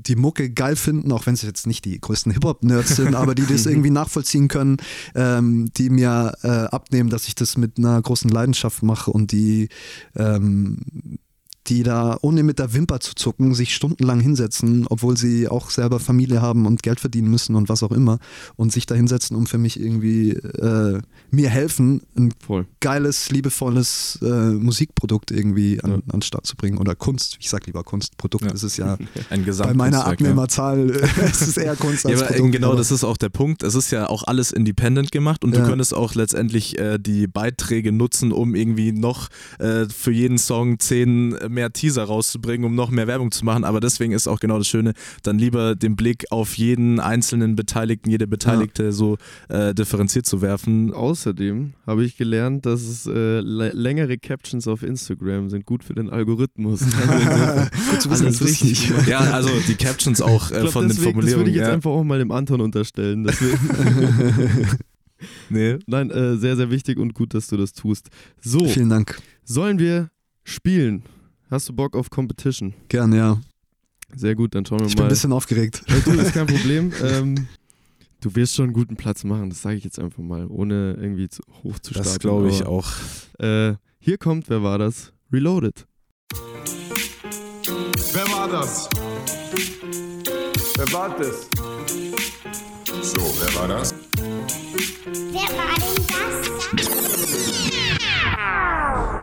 die Mucke geil finden, auch wenn sie jetzt nicht die größten Hip-Hop-Nerds sind, aber die das *laughs* irgendwie nachvollziehen können, ähm, die mir äh, abnehmen, dass ich das mit einer großen Leidenschaft mache und die ähm, die da ohne mit der Wimper zu zucken sich stundenlang hinsetzen, obwohl sie auch selber Familie haben und Geld verdienen müssen und was auch immer und sich da hinsetzen, um für mich irgendwie äh, mir helfen, ein voll. geiles, liebevolles äh, Musikprodukt irgendwie an, Ja. an den Start zu bringen oder Kunst. Ich sag lieber Kunst. Produkt Ja. ist es ja *laughs* Ein bei meiner Gesamtkunstwerk, ja. Abnehmerzahl äh, *laughs* *laughs* es ist eher Kunst Ja, als aber Produkt. genau, aber- das ist auch der Punkt. Es ist ja auch alles independent gemacht und Ja. du könntest auch letztendlich äh, die Beiträge nutzen, um irgendwie noch äh, für jeden Song zehn mehr Teaser rauszubringen, um noch mehr Werbung zu machen. Aber deswegen ist auch genau das Schöne, dann lieber den Blick auf jeden einzelnen Beteiligten, jede Beteiligte so äh, differenziert zu werfen. Außerdem habe ich gelernt, dass es äh, lä- längere Captions auf Instagram sind gut für den Algorithmus. *laughs* Also wissen, alles das richtig. Ja, also die Captions auch äh, glaub, von den deswegen, das Formulierungen. würde ich jetzt ja. einfach auch mal dem Anton unterstellen. *laughs* Nee. Nein, äh, sehr, sehr wichtig und gut, dass du das tust. So, Vielen Dank. sollen wir spielen? Hast du Bock auf Competition? Gern, ja. Sehr gut, dann schauen wir Ich bin mal. ein bisschen aufgeregt. Hey, du, ist kein *laughs* Problem. ähm, du wirst schon einen guten Platz machen, das sage ich jetzt einfach mal, ohne irgendwie zu, hoch zu Das starten. glaube ich aber, auch. Äh, hier kommt, wer war das? Reloaded. Wer war das? Wer war das? So, wer war das? Wer war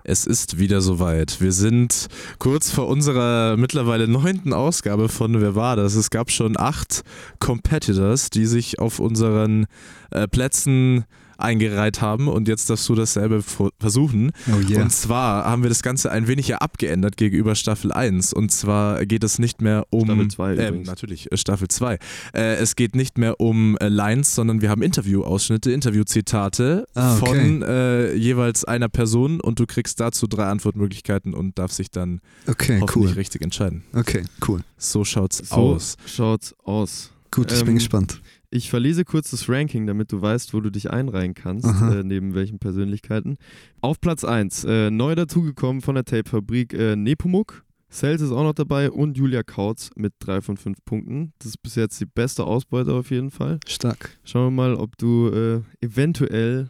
Es ist wieder soweit. Wir sind kurz vor unserer mittlerweile neunten Ausgabe von Wer war das? Es gab schon acht Competitors, die sich auf unseren äh, Plätzen eingereiht haben und jetzt darfst du dasselbe versuchen. Oh yeah. Und zwar haben wir das Ganze ein wenig ja abgeändert gegenüber Staffel 1. Und zwar geht es nicht mehr um. Staffel zwei äh, übrigens. Natürlich, äh, Staffel 2. Äh, es geht nicht mehr um äh, Lines, sondern wir haben Interviewausschnitte, Interviewzitate Ah, okay. von äh, jeweils einer Person und du kriegst dazu drei Antwortmöglichkeiten und darfst dich dann Okay, hoffentlich cool. richtig entscheiden. Okay, cool. So schaut's So aus. schaut's aus. Gut, ich bin Ähm, gespannt. Ich verlese kurz das Ranking, damit du weißt, wo du dich einreihen kannst, äh, neben welchen Persönlichkeiten. Auf Platz 1, äh, neu dazugekommen von der Tape-Fabrik, äh, Nepomuk. Sales ist auch noch dabei und Julia Kautz mit 3 von 5 Punkten. Das ist bis jetzt die beste Ausbeute auf jeden Fall. Stark. Schauen wir mal, ob du äh, eventuell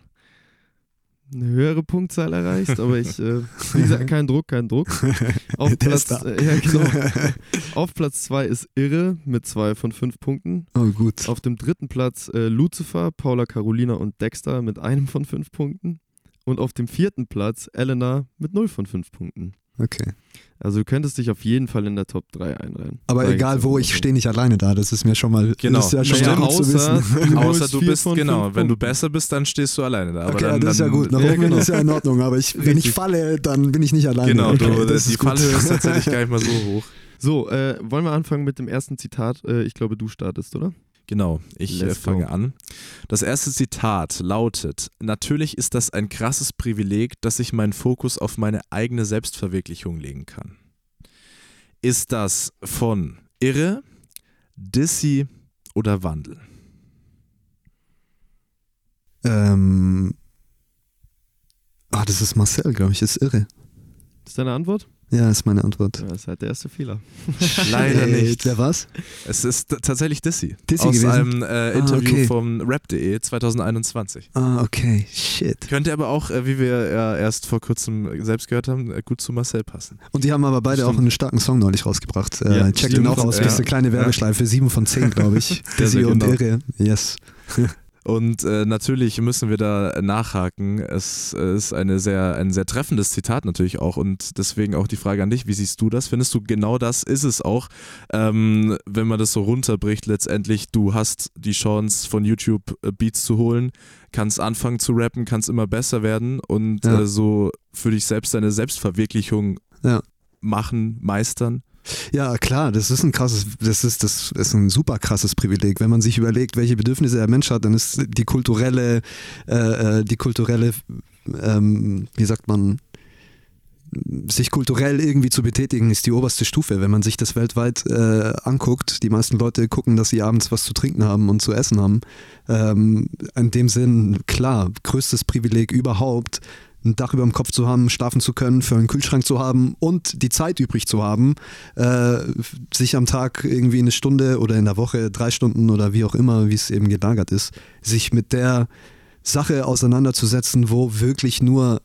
eine höhere Punktzahl erreichst, aber ich, äh, *laughs* wie gesagt, kein Druck, kein Druck. *laughs* *laughs* Auf Platz, äh, ja, genau. Auf Platz 2 ist Irre mit 2 von 5 Punkten. Oh, gut. Auf dem dritten Platz äh, Lucifer, Paula Carolina und Dexter mit einem von 5 Punkten. Und auf dem vierten Platz Elena mit 0 von 5 Punkten. Okay. Also du könntest dich auf jeden Fall in der Top 3 einreihen. Aber egal wo, ich stehe nicht alleine da. Das ist mir schon mal, Genau. das ist ja schon Naja, mal gut zu außer- wissen. *laughs* Du Außer du bist, genau, wenn du Punkten. besser bist, dann stehst du alleine da. Aber Okay, dann, das ist ja gut. Nach Ja, oben genau. ist ja in Ordnung, aber ich, wenn ich falle, dann bin ich nicht alleine. Genau, okay, du, das die ist gut. Fallhöhe ist tatsächlich *laughs* gar nicht mal so hoch. So, äh, wollen wir anfangen mit dem ersten Zitat? Äh, ich glaube, du startest, oder? Genau, ich äh, Let's fange go. an. Das erste Zitat lautet: Natürlich ist das ein krasses Privileg, dass ich meinen Fokus auf meine eigene Selbstverwirklichung legen kann. Ist das von Irre, Dissy oder Wandel? Ähm, ah, das ist Marcel, glaube ich. Ist irre. ist deine Antwort? Ja, ist meine Antwort. Ja, das ist halt der erste Fehler. *laughs* Leider Äh, nicht. Wer war's? Es ist tatsächlich Dissy. Dissy aus gewesen? einem äh, Interview okay. vom Rap.de 2021. Ah, okay. Shit. Könnte aber auch, äh, wie wir ja erst vor kurzem selbst gehört haben, äh, gut zu Marcel passen. Und die haben aber beide Stimmt. auch einen starken Song neulich rausgebracht. Äh, Ja, check den auch aus. Ja. Das ist eine kleine Werbeschleife. Sieben von zehn, glaube ich. *laughs* Dizzy und genau. Irre. Yes. *laughs* Und äh, natürlich müssen wir da nachhaken. Es ist eine sehr, ein sehr treffendes Zitat natürlich auch. Und deswegen auch die Frage an dich, wie siehst du das? Findest du genau das ist es auch? Ähm, wenn man das so runterbricht, letztendlich, du hast die Chance von YouTube äh, Beats zu holen, kannst anfangen zu rappen, kannst immer besser werden und Ja. äh, so für dich selbst deine Selbstverwirklichung Ja. machen, meistern. Ja, klar, das ist ein krasses, das ist, das ist ein super krasses Privileg. Wenn man sich überlegt, welche Bedürfnisse der Mensch hat, dann ist die kulturelle, äh, äh, die kulturelle, ähm, wie sagt man, sich kulturell irgendwie zu betätigen, ist die oberste Stufe. Wenn man sich das weltweit äh, anguckt, die meisten Leute gucken, dass sie abends was zu trinken haben und zu essen haben. Ähm, in dem Sinn, klar, größtes Privileg überhaupt, ein Dach über dem Kopf zu haben, schlafen zu können, für einen Kühlschrank zu haben und die Zeit übrig zu haben, äh, sich am Tag irgendwie eine Stunde oder in der Woche drei Stunden oder wie auch immer, wie es eben gelagert ist, sich mit der Sache auseinanderzusetzen, wo wirklich nur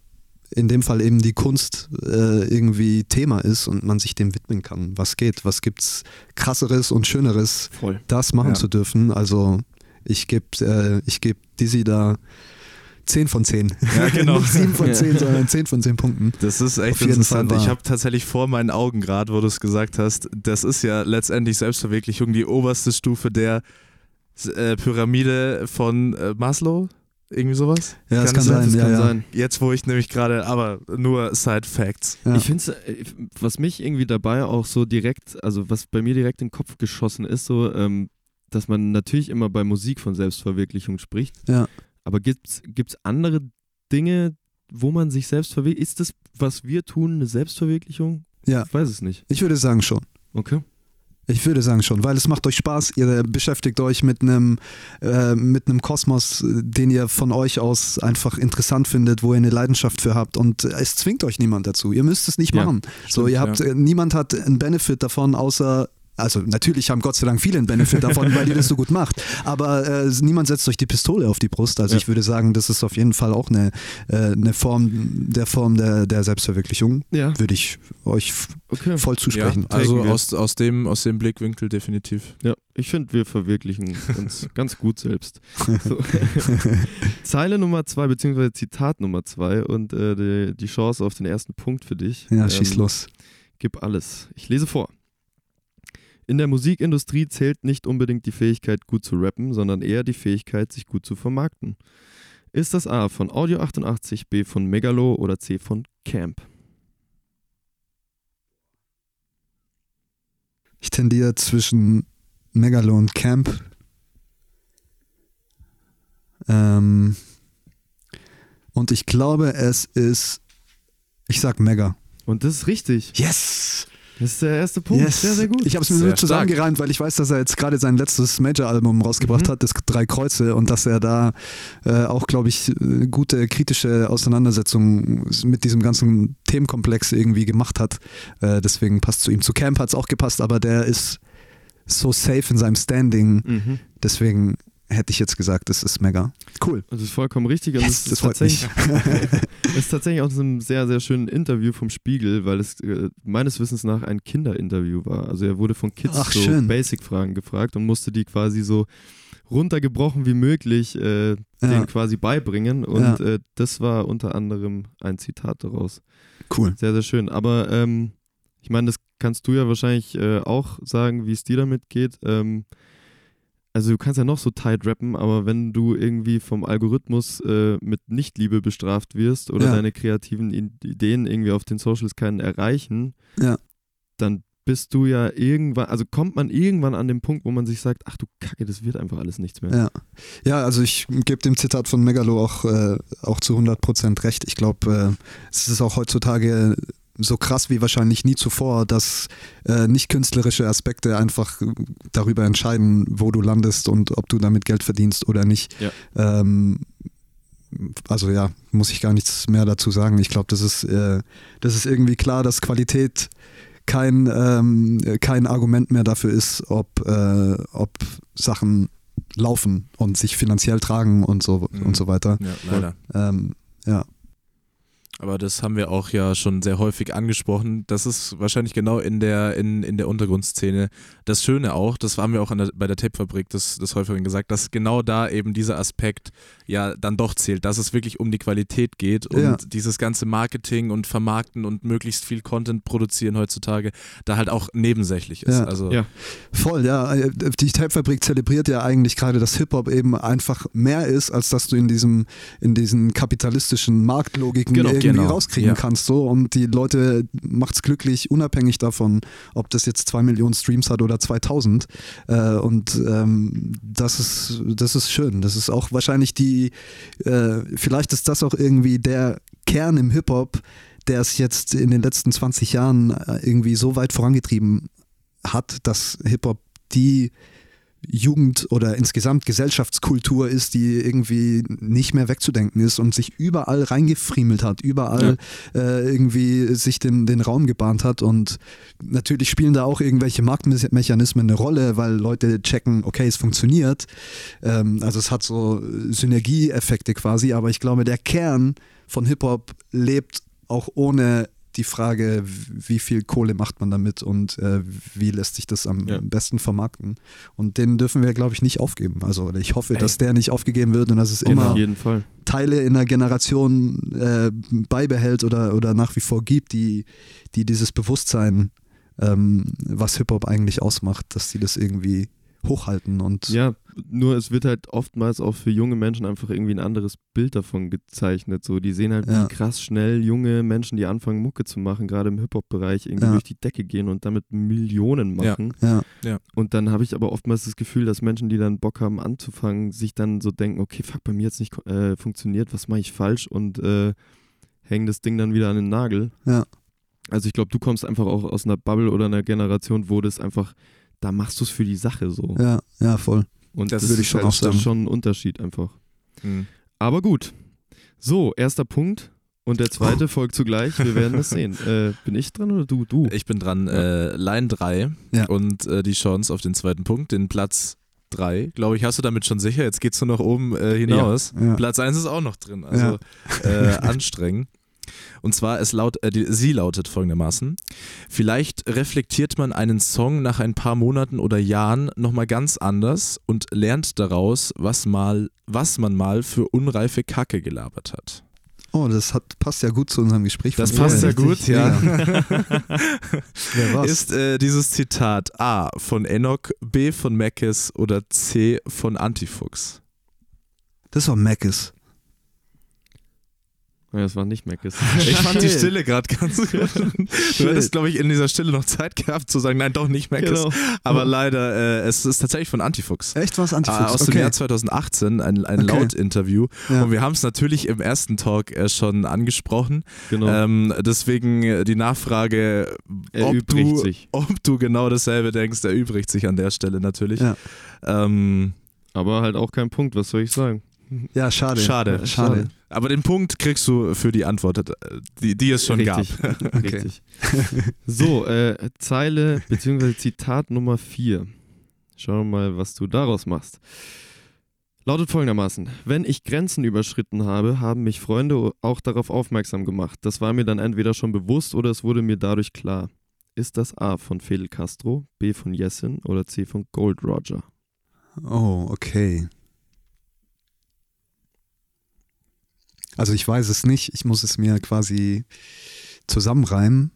in dem Fall eben die Kunst äh, irgendwie Thema ist und man sich dem widmen kann. Was geht? Was gibt's krasseres und schöneres, Voll. das machen Ja. zu dürfen? Also ich gebe äh, ich geb Dizzy da 10 von 10. Ja, genau. *laughs* Nicht 7 von Ja. 10, sondern 10 von 10 Punkten. Das ist echt interessant. Ich habe tatsächlich vor meinen Augen gerade, wo du es gesagt hast, das ist ja letztendlich Selbstverwirklichung, die oberste Stufe der äh, Pyramide von äh, Maslow. Irgendwie sowas? Ja, das Kann kann es sein. Das ja, kann ja. sein. Jetzt, wo ich nämlich gerade, aber nur Side Facts. Ja. Ich finde was mich irgendwie dabei auch so direkt, also was bei mir direkt in den Kopf geschossen ist, so, ähm, dass man natürlich immer bei Musik von Selbstverwirklichung spricht. Ja. Aber gibt's gibt's andere Dinge, wo man sich selbst verwirklicht? Ist das, was wir tun, eine Selbstverwirklichung? Ja. Ich weiß es nicht. Ich würde sagen schon. Okay. Ich würde sagen schon, weil es macht euch Spaß, ihr beschäftigt euch mit einem äh, mit einem Kosmos, den ihr von euch aus einfach interessant findet, wo ihr eine Leidenschaft für habt und es zwingt euch niemand dazu. Ihr müsst es nicht Ja, machen. so, ihr habt ja. niemand hat einen Benefit davon, außer also natürlich haben Gott sei Dank viele einen Benefit davon, weil ihr das so gut macht. Aber äh, niemand setzt euch die Pistole auf die Brust. Also Ja. ich würde sagen, das ist auf jeden Fall auch eine, äh, eine Form der Form der, der Selbstverwirklichung. Ja, Würde ich euch okay. voll Ja, zusprechen. also Taken wir. aus, aus, dem, aus dem Blickwinkel definitiv. Ja, ich finde, wir verwirklichen uns *laughs* ganz gut selbst. So. *laughs* Zeile Nummer zwei, beziehungsweise Zitat Nummer zwei und äh, die, die Chance auf den ersten Punkt für dich. Ja, schieß Ähm, los. Gib alles. Ich lese vor. In der Musikindustrie zählt nicht unbedingt die Fähigkeit, gut zu rappen, sondern eher die Fähigkeit, sich gut zu vermarkten. Ist das A von Audio 88, B von Megalo oder C von Camp? Ich tendiere zwischen Megalo und Camp. Ähm, und ich glaube, es ist, ich sag Mega. Und das ist richtig. Yes! Das ist der erste Punkt. yes. Sehr, sehr gut. Ich habe es mir Sehr nur zusammengereimt, weil ich weiß, dass er jetzt gerade sein letztes Major-Album rausgebracht Mhm. hat, das Drei Kreuze, und dass er da äh, auch, glaube ich, äh, gute kritische Auseinandersetzungen mit diesem ganzen Themenkomplex irgendwie gemacht hat. Äh, deswegen passt zu ihm. Zu Camp hat es auch gepasst, aber der ist so safe in seinem Standing. Mhm. Deswegen hätte ich jetzt gesagt, das ist mega. Cool. Das ist vollkommen richtig. Und Yes, es ist das freut mich. tatsächlich, *laughs* es ist tatsächlich auch so einem sehr, sehr schönen Interview vom Spiegel, weil es äh, meines Wissens nach ein Kinderinterview war. Also er wurde von Kids Ach, so. Basic-Fragen gefragt und musste die quasi so runtergebrochen wie möglich äh, denen quasi beibringen. Und äh, das war unter anderem ein Zitat daraus. Cool. Sehr, sehr schön. Aber ähm, ich meine, das kannst du ja wahrscheinlich äh, auch sagen, wie es dir damit geht. Ähm, also du kannst ja noch so tight rappen, aber wenn du irgendwie vom Algorithmus äh, mit Nichtliebe bestraft wirst oder Ja. deine kreativen Ideen irgendwie auf den Socials keinen erreichen, Ja. dann bist du ja irgendwann, also kommt man irgendwann an den Punkt, wo man sich sagt, ach du Kacke, das wird einfach alles nichts mehr. Ja. ja, also ich gebe dem Zitat von Megalo auch, äh, auch zu 100% recht. Ich glaube, äh, es ist auch heutzutage so krass wie wahrscheinlich nie zuvor, dass äh, nicht künstlerische Aspekte einfach darüber entscheiden, wo du landest und ob du damit Geld verdienst oder nicht. Ja. Ähm, also ja, muss ich gar nichts mehr dazu sagen. Ich glaube, das ist, äh, das ist irgendwie klar, dass Qualität kein, ähm, kein Argument mehr dafür ist, ob, äh, ob Sachen laufen und sich finanziell tragen und so Mhm. und so weiter. Ja, leider. Ähm, ja, Aber das haben wir auch ja schon sehr häufig angesprochen. Das ist wahrscheinlich genau in der, in, in der Untergrundszene das Schöne auch, das haben wir auch an der, bei der Tapefabrik des, des Häufigeren gesagt, dass genau da eben dieser Aspekt ja dann doch zählt, dass es wirklich um die Qualität geht und Ja. dieses ganze Marketing und Vermarkten und möglichst viel Content produzieren heutzutage da halt auch nebensächlich ist. Ja. Also Ja. voll, ja. Die Tapefabrik zelebriert ja eigentlich gerade, dass Hip-Hop eben einfach mehr ist, als dass du in diesem, in diesen kapitalistischen Marktlogiken Genau, irgendwie genau, rauskriegen ja. kannst. So. Und die Leute macht's glücklich, unabhängig davon, ob das jetzt zwei Millionen Streams hat oder 2000. Äh, und ähm, das ist, das ist schön. Das ist auch wahrscheinlich die, äh, vielleicht ist das auch irgendwie der Kern im Hip-Hop, der es jetzt in den letzten 20 Jahren äh, irgendwie so weit vorangetrieben hat, dass Hip-Hop die Jugend oder insgesamt Gesellschaftskultur ist, die irgendwie nicht mehr wegzudenken ist und sich überall reingefriemelt hat, überall äh, irgendwie sich den, den Raum gebahnt hat. Und natürlich spielen da auch irgendwelche Marktmechanismen eine Rolle, weil Leute checken, okay, es funktioniert. Ähm, also es hat so Synergieeffekte quasi, aber ich glaube, der Kern von Hip-Hop lebt auch ohne die Frage, wie viel Kohle macht man damit und äh, wie lässt sich das am Ja. besten vermarkten. Und den dürfen wir, glaube ich, nicht aufgeben. Also ich hoffe, Ey. dass der nicht aufgegeben wird und dass es immer. Teile in der Generation äh, beibehält oder, oder nach wie vor gibt, die, die dieses Bewusstsein, ähm, was Hip-Hop eigentlich ausmacht, dass sie das irgendwie hochhalten und Ja, nur es wird halt oftmals auch für junge Menschen einfach irgendwie ein anderes Bild davon gezeichnet. So, die sehen halt, Ja. wie krass schnell junge Menschen, die anfangen Mucke zu machen, gerade im Hip-Hop-Bereich, irgendwie Ja. durch die Decke gehen und damit Millionen Ja. machen. ja, Und dann habe ich aber oftmals das Gefühl, dass Menschen, die dann Bock haben anzufangen, sich dann so denken, okay, fuck, bei mir jetzt nicht äh, funktioniert, was mache ich falsch und äh, hängen das Ding dann wieder an den Nagel. Ja. Also ich glaube, du kommst einfach auch aus einer Bubble oder einer Generation, wo das einfach, da machst du es für die Sache so. ja, ja, voll. Und Das das, würde ist ich schon halt auch sagen. schon ein Unterschied einfach. Mhm. Aber gut. So, erster Punkt. Und der zweite folgt zugleich. Wir werden es sehen. *laughs* Äh, bin ich dran oder du? Du. Ich bin dran. Äh, Line 3 Ja. und äh, die Chance auf den zweiten Punkt, den Platz 3. Glaube ich, hast du damit schon sicher. Jetzt geht's nur noch oben äh, hinaus. Ja. Platz 1 ist auch noch drin. Also äh, *laughs* anstrengend. Und zwar, es laut, äh, die, sie lautet folgendermaßen: Vielleicht reflektiert man einen Song nach ein paar Monaten oder Jahren nochmal ganz anders und lernt daraus, was, mal, was man mal für unreife Kacke gelabert hat. Oh, das hat, passt ja gut zu unserem Gespräch. Das passt vorhin. ja gut, ja. *laughs* War's? Ist äh, dieses Zitat A von Enoch, B von Mackes oder C von Antifuchs? Das war Mackes. Ja, das war nicht Mackes. *laughs* Ich fand die. Stille gerade ganz *laughs* gut. Du hättest, glaube ich, in dieser Stille noch Zeit gehabt zu sagen, nein, doch nicht Mac Genau. Aber leider, äh, es ist tatsächlich von Antifuchs. Echt was Äh, Antifuchs? aus dem okay. Jahr 2018, ein, ein Okay. Laut-Interview. Ja. Und wir haben es natürlich im ersten Talk äh, schon angesprochen. Genau. Ähm, deswegen äh, die Nachfrage, ob du, sich. ob du genau dasselbe denkst, erübrigt sich an der Stelle natürlich. Ja. Ähm, Aber halt auch kein Punkt, was soll ich sagen? Ja, schade. schade. Schade. Aber den Punkt kriegst du für die Antwort, äh, die, die es schon Richtig. *laughs* *laughs* gab. Richtig. So, äh, Zeile bzw. Zitat Nummer 4. Schauen wir mal, was du daraus machst. Lautet folgendermaßen: Wenn ich Grenzen überschritten habe, haben mich Freunde auch darauf aufmerksam gemacht. Das war mir dann entweder schon bewusst oder es wurde mir dadurch klar. Ist das A von Fidel Castro, B von Jessin oder C von Gold Roger? Oh, okay. Also ich weiß es nicht, ich muss es mir quasi zusammenreimen.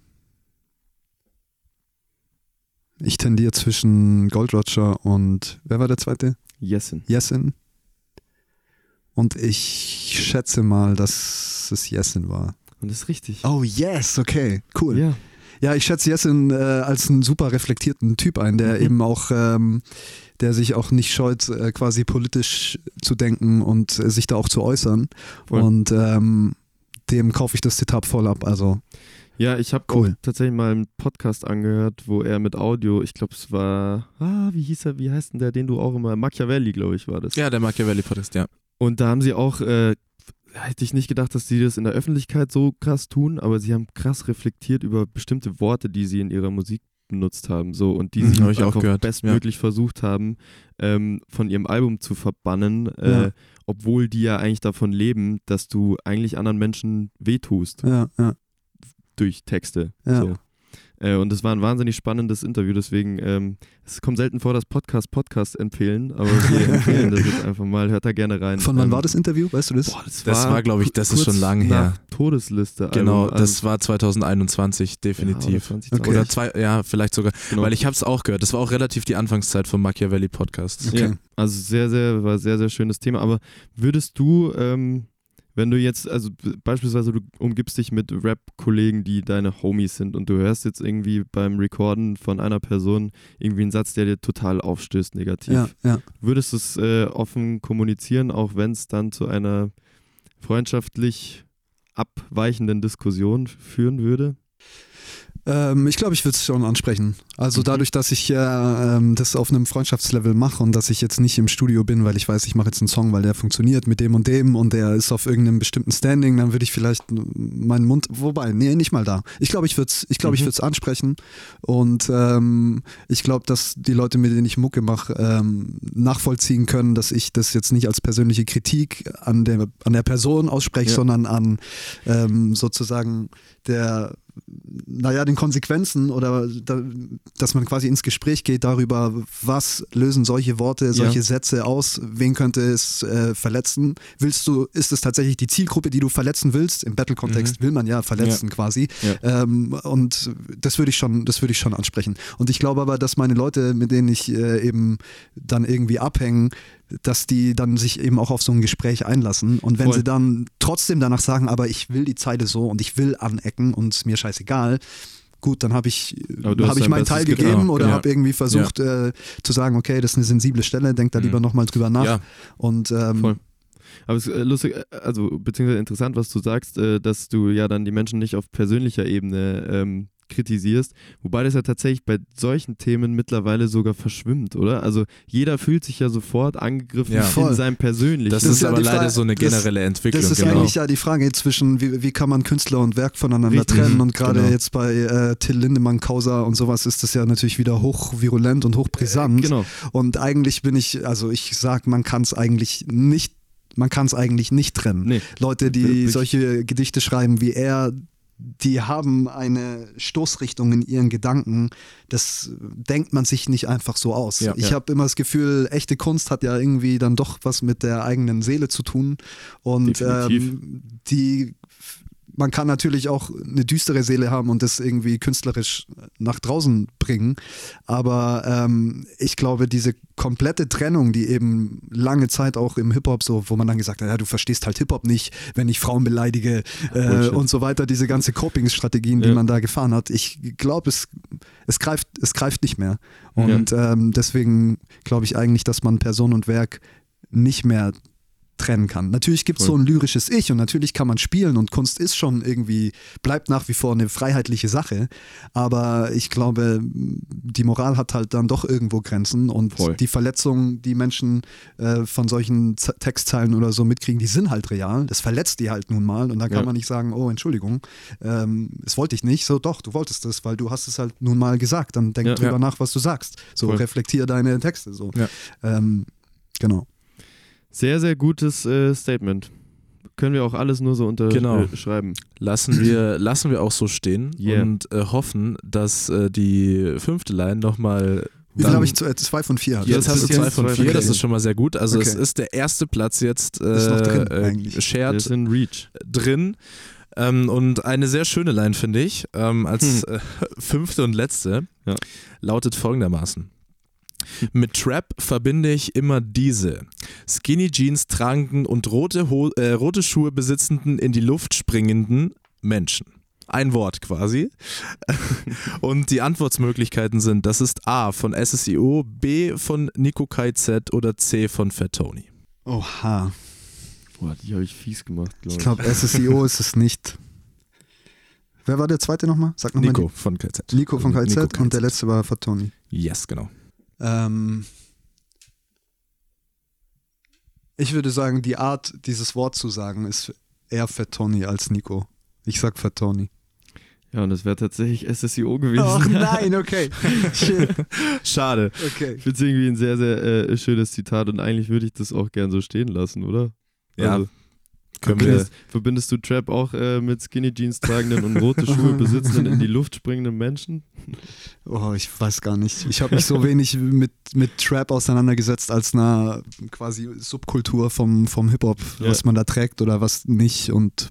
Ich tendiere zwischen Gold Roger und wer war der zweite? Jessin. Jessin. Und ich schätze mal, dass es Jessin war. Und das ist richtig. Oh yes, okay, cool. Ja, Ja, ich schätze Jessin äh, als einen super reflektierten Typ ein, der Mhm. eben auch, ähm, der sich auch nicht scheut, äh, quasi politisch zu denken und äh, sich da auch zu äußern. Voll. Und ähm, dem kaufe ich das Zitat voll ab. Also Ja, ich habe Cool. tatsächlich mal einen Podcast angehört, wo er mit Audio, ich glaube, es war, ah, wie hieß er, wie heißt denn der, den du auch immer, Machiavelli, glaube ich, war das. Ja, der Machiavelli-Podcast, ja. Und da haben sie auch, äh, hätte ich nicht gedacht, dass sie das in der Öffentlichkeit so krass tun, aber sie haben krass reflektiert über bestimmte Worte, die sie in ihrer Musik benutzt haben, so und die Mhm, sie auch einfach gehört, bestmöglich versucht haben, ähm, von ihrem Album zu verbannen, Ja. äh, obwohl die ja eigentlich davon leben, dass du eigentlich anderen Menschen wehtust ja, ja. durch Texte. Ja. So. Äh, und es war ein wahnsinnig spannendes Interview, deswegen, ähm, es kommt selten vor, dass Podcast Podcast empfehlen, aber wir *laughs* empfehlen das jetzt einfach mal, hört da gerne rein. Von wann Ähm, war das Interview, weißt du das? Boah, das, Das war, glaub ich, das ist schon lang nach her. Todesliste. Genau, Album, das war 2021, ja, definitiv. oder 2020. Okay. Oder zwei, ja, vielleicht sogar. Genau. Weil ich habe es auch gehört. Das war auch relativ die Anfangszeit vom Machiavelli Podcast. Okay. Ja, also sehr, sehr, war sehr, sehr schönes Thema. Aber würdest du, ähm, wenn du jetzt, also beispielsweise du umgibst dich mit Rap-Kollegen, die deine Homies sind und du hörst jetzt irgendwie beim Recorden von einer Person irgendwie einen Satz, der dir total aufstößt, negativ. Ja, ja. Würdest du es äh, offen kommunizieren, auch wenn es dann zu einer freundschaftlich abweichenden Diskussion führen würde? Ähm, ich glaube, ich würde es schon ansprechen. Also Mhm. dadurch, dass ich ja ähm, das auf einem Freundschaftslevel mache und dass ich jetzt nicht im Studio bin, weil ich weiß, ich mache jetzt einen Song, weil der funktioniert mit dem und dem und der ist auf irgendeinem bestimmten Standing, dann würde ich vielleicht meinen Mund, wobei, nee, nicht mal da. Ich glaube, ich würde es ich glaube, ich Mhm. ansprechen und ähm, ich glaube, dass die Leute, mit denen ich Mucke mache, ähm, nachvollziehen können, dass ich das jetzt nicht als persönliche Kritik an der, an der Person ausspreche, Ja. sondern an ähm, sozusagen der naja, den Konsequenzen oder da, dass man quasi ins Gespräch geht darüber, was lösen solche Worte, solche Ja. Sätze aus, wen könnte es äh, verletzen? Willst du, ist es tatsächlich die Zielgruppe, die du verletzen willst? Im Battle-Kontext will man ja verletzen quasi. Ja. Ähm, und das würde ich schon, das würde ich schon ansprechen. Und ich glaube aber, dass meine Leute, mit denen ich äh, eben dann irgendwie abhängen, dass die dann sich eben auch auf so ein Gespräch einlassen. Und wenn Voll. sie dann trotzdem danach sagen, aber ich will die Zeile so und ich will anecken und es ist mir scheißegal, gut, dann habe ich, hab ich meinen Teil gegeben oder Ja. habe irgendwie versucht äh, zu sagen, okay, das ist eine sensible Stelle, denk da Mhm. lieber nochmal drüber nach. Ja, Und ähm, Voll. Aber es ist äh, lustig, äh, also beziehungsweise interessant, was du sagst, äh, dass du ja dann die Menschen nicht auf persönlicher Ebene ähm, kritisierst, wobei das ja tatsächlich bei solchen Themen mittlerweile sogar verschwimmt, oder? Also jeder fühlt sich ja sofort angegriffen Ja. in Voll. seinem persönlichen. das, Das ist ist ja aber leider Frage- so eine das- generelle Entwicklung. Das ist genau. eigentlich ja die Frage zwischen, wie, wie kann man Künstler und Werk voneinander Richtig. trennen und gerade genau. jetzt bei äh, Till Lindemann, Causa und sowas ist das ja natürlich wieder hochvirulent und hochbrisant. genau. Und eigentlich bin ich, also ich sag, man kann es eigentlich nicht, man kann es eigentlich nicht trennen. Nee. Leute, die solche Gedichte schreiben wie er, die haben eine Stoßrichtung in ihren Gedanken, das denkt man sich nicht einfach so aus. Ja. ich Ja. habe immer das Gefühl, echte Kunst hat ja irgendwie dann doch was mit der eigenen Seele zu tun und ähm, die man kann natürlich auch eine düstere Seele haben und das irgendwie künstlerisch nach draußen bringen. Aber ähm, ich glaube, diese komplette Trennung, die eben lange Zeit auch im Hip-Hop so, wo man dann gesagt hat, ja, du verstehst halt Hip-Hop nicht, wenn ich Frauen beleidige äh, und so weiter, diese ganze Coping-Strategien, die Ja. man da gefahren hat. Ich glaube, es, es, greift, es greift nicht mehr. Und ähm, deswegen glaube ich eigentlich, dass man Person und Werk nicht mehr trennen kann. Natürlich gibt es so ein lyrisches Ich und natürlich kann man spielen und Kunst ist schon irgendwie, bleibt nach wie vor eine freiheitliche Sache, aber ich glaube, die Moral hat halt dann doch irgendwo Grenzen und Voll. die Verletzungen, die Menschen äh, von solchen Z Textzeilen oder so mitkriegen, die sind halt real, das verletzt die halt nun mal und da kann Ja. man nicht sagen, oh Entschuldigung, ähm, das wollte ich nicht, so doch, du wolltest es, weil du hast es halt nun mal gesagt, dann denk Ja. drüber Ja. nach, was du sagst, so Voll. reflektier deine Texte, so. Ähm, genau. Sehr, sehr gutes äh, Statement. Können wir auch alles nur so Genau. unterschreiben. Lassen wir, *clears throat* lassen wir auch so stehen Yeah. und äh, hoffen, dass äh, die fünfte Line nochmal. Wie viel habe ich? Zwei, zwei von vier. hatte ich. Jetzt hast du ist zwei jetzt von vier, von das ist schon mal sehr gut. Also es Okay. ist der erste Platz jetzt Ist noch drin, äh, eigentlich. Shared sind Reach. drin. Ähm, und eine sehr schöne Line, finde ich, ähm, als äh, *laughs* fünfte und letzte, Ja. lautet folgendermaßen. Mit Trap verbinde ich immer diese Skinny Jeans tragenden und rote, Ho äh, rote Schuhe besitzenden, in die Luft springenden Menschen. Ein Wort quasi. *laughs* und die Antwortmöglichkeiten sind, das ist A von SSIO, B von Nico KZ oder C von Fat Tony. Oha. Boah, die habe ich fies gemacht, glaube Ich ich. glaube, *laughs* SSIO ist es nicht. Wer war der zweite nochmal? Sag nochmal. Nico von KZ. Nico von KZ, Nico und der letzte war Fatoni. Yes, genau. Ähm, ich würde sagen, die Art, dieses Wort zu sagen, ist eher Fatoni als Nico. Ich sag Fatoni. Ja, und das wäre tatsächlich SSIO gewesen. Ach nein, *laughs* okay. Schade. Okay. Ich finde es irgendwie ein sehr, sehr äh, schönes Zitat und eigentlich würde ich das auch gern so stehen lassen, oder? Ja, Also, verbindest, verbindest du Trap auch äh, mit Skinny Jeans tragenden und rote Schuhe *laughs* besitzenden in die Luft springenden Menschen? Oh, ich weiß gar nicht. Ich habe mich so wenig mit, mit Trap auseinandergesetzt als einer quasi Subkultur vom, vom Hip-Hop, Ja. was man da trägt oder was nicht. Und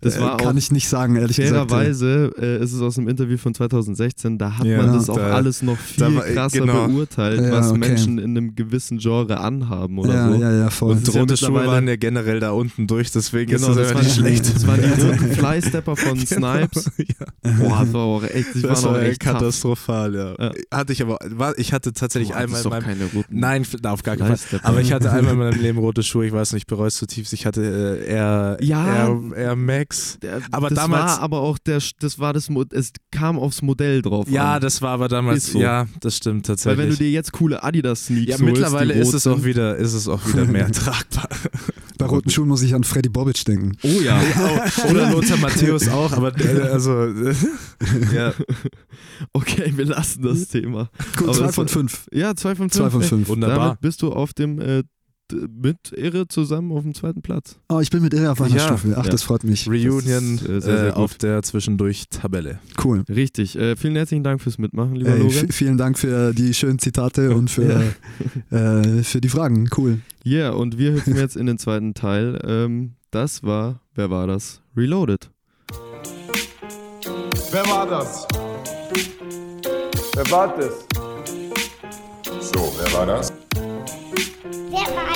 Das äh, kann auch ich nicht sagen, ehrlich gesagt. Fairerweise äh, ist es aus einem Interview von 2016, da hat Ja, man das auch da- alles noch viel war- krasser genau. beurteilt, Ja, was okay. Menschen in einem gewissen Genre anhaben oder ja, so. ja, ja, voll. Und rote Schuhe waren ja generell da unten durch, deswegen Genau, ist das, das, nicht schlecht. das waren die *laughs* roten Flystepper von Snipes. *laughs* ja. Boah, das war auch echt, die Das waren auch war echt tough. Katastrophal, ja. Ja. Hatte ich aber, war, ich hatte tatsächlich Boah, einmal in meinem, keine roten Nein, f- auf gar keinen Fall. Aber ich hatte *laughs* einmal in meinem Leben rote Schuhe, ich weiß nicht, ich bereue es zutiefst. Ich hatte äh, Air, Ja. Air, Air Max. Der, Aber das damals- war aber auch der, das war das, es kam aufs Modell drauf Ja, an. das war aber damals, so. ja, das stimmt Weil tatsächlich. wenn du dir jetzt coole Adidas Sneaks ja, holst, mittlerweile die ist es auch wieder, ist es auch wieder mehr *laughs* tragbar. Bei roten Schuhen muss ich an Freddy Bobic denken. Oh ja. *laughs* *laughs* Oder Lothar Matthäus auch, aber äh, also äh, *laughs* ja. Okay, wir lassen das Thema. Gut, Aber zwei von fünf. Ja, zwei von fünf. Zwei von fünf. wunderbar. Damit bist du auf dem äh, mit Irre zusammen auf dem zweiten Platz. Oh, ich bin mit Irre auf einer Ja. Stufe. Ach, Ja. das freut mich. Reunion Das ist, äh, sehr, sehr äh, auf der zwischendurch Tabelle. Cool. Richtig. Äh, vielen herzlichen Dank fürs Mitmachen, lieber Ey, vielen Dank für die schönen Zitate und für, *laughs* äh, für die Fragen. Cool. Ja, yeah, und wir hüpfen jetzt in den zweiten Teil. Ähm, das war, wer war das? Reloaded. Wer war das? Wer war das? So, wer war das? Wer war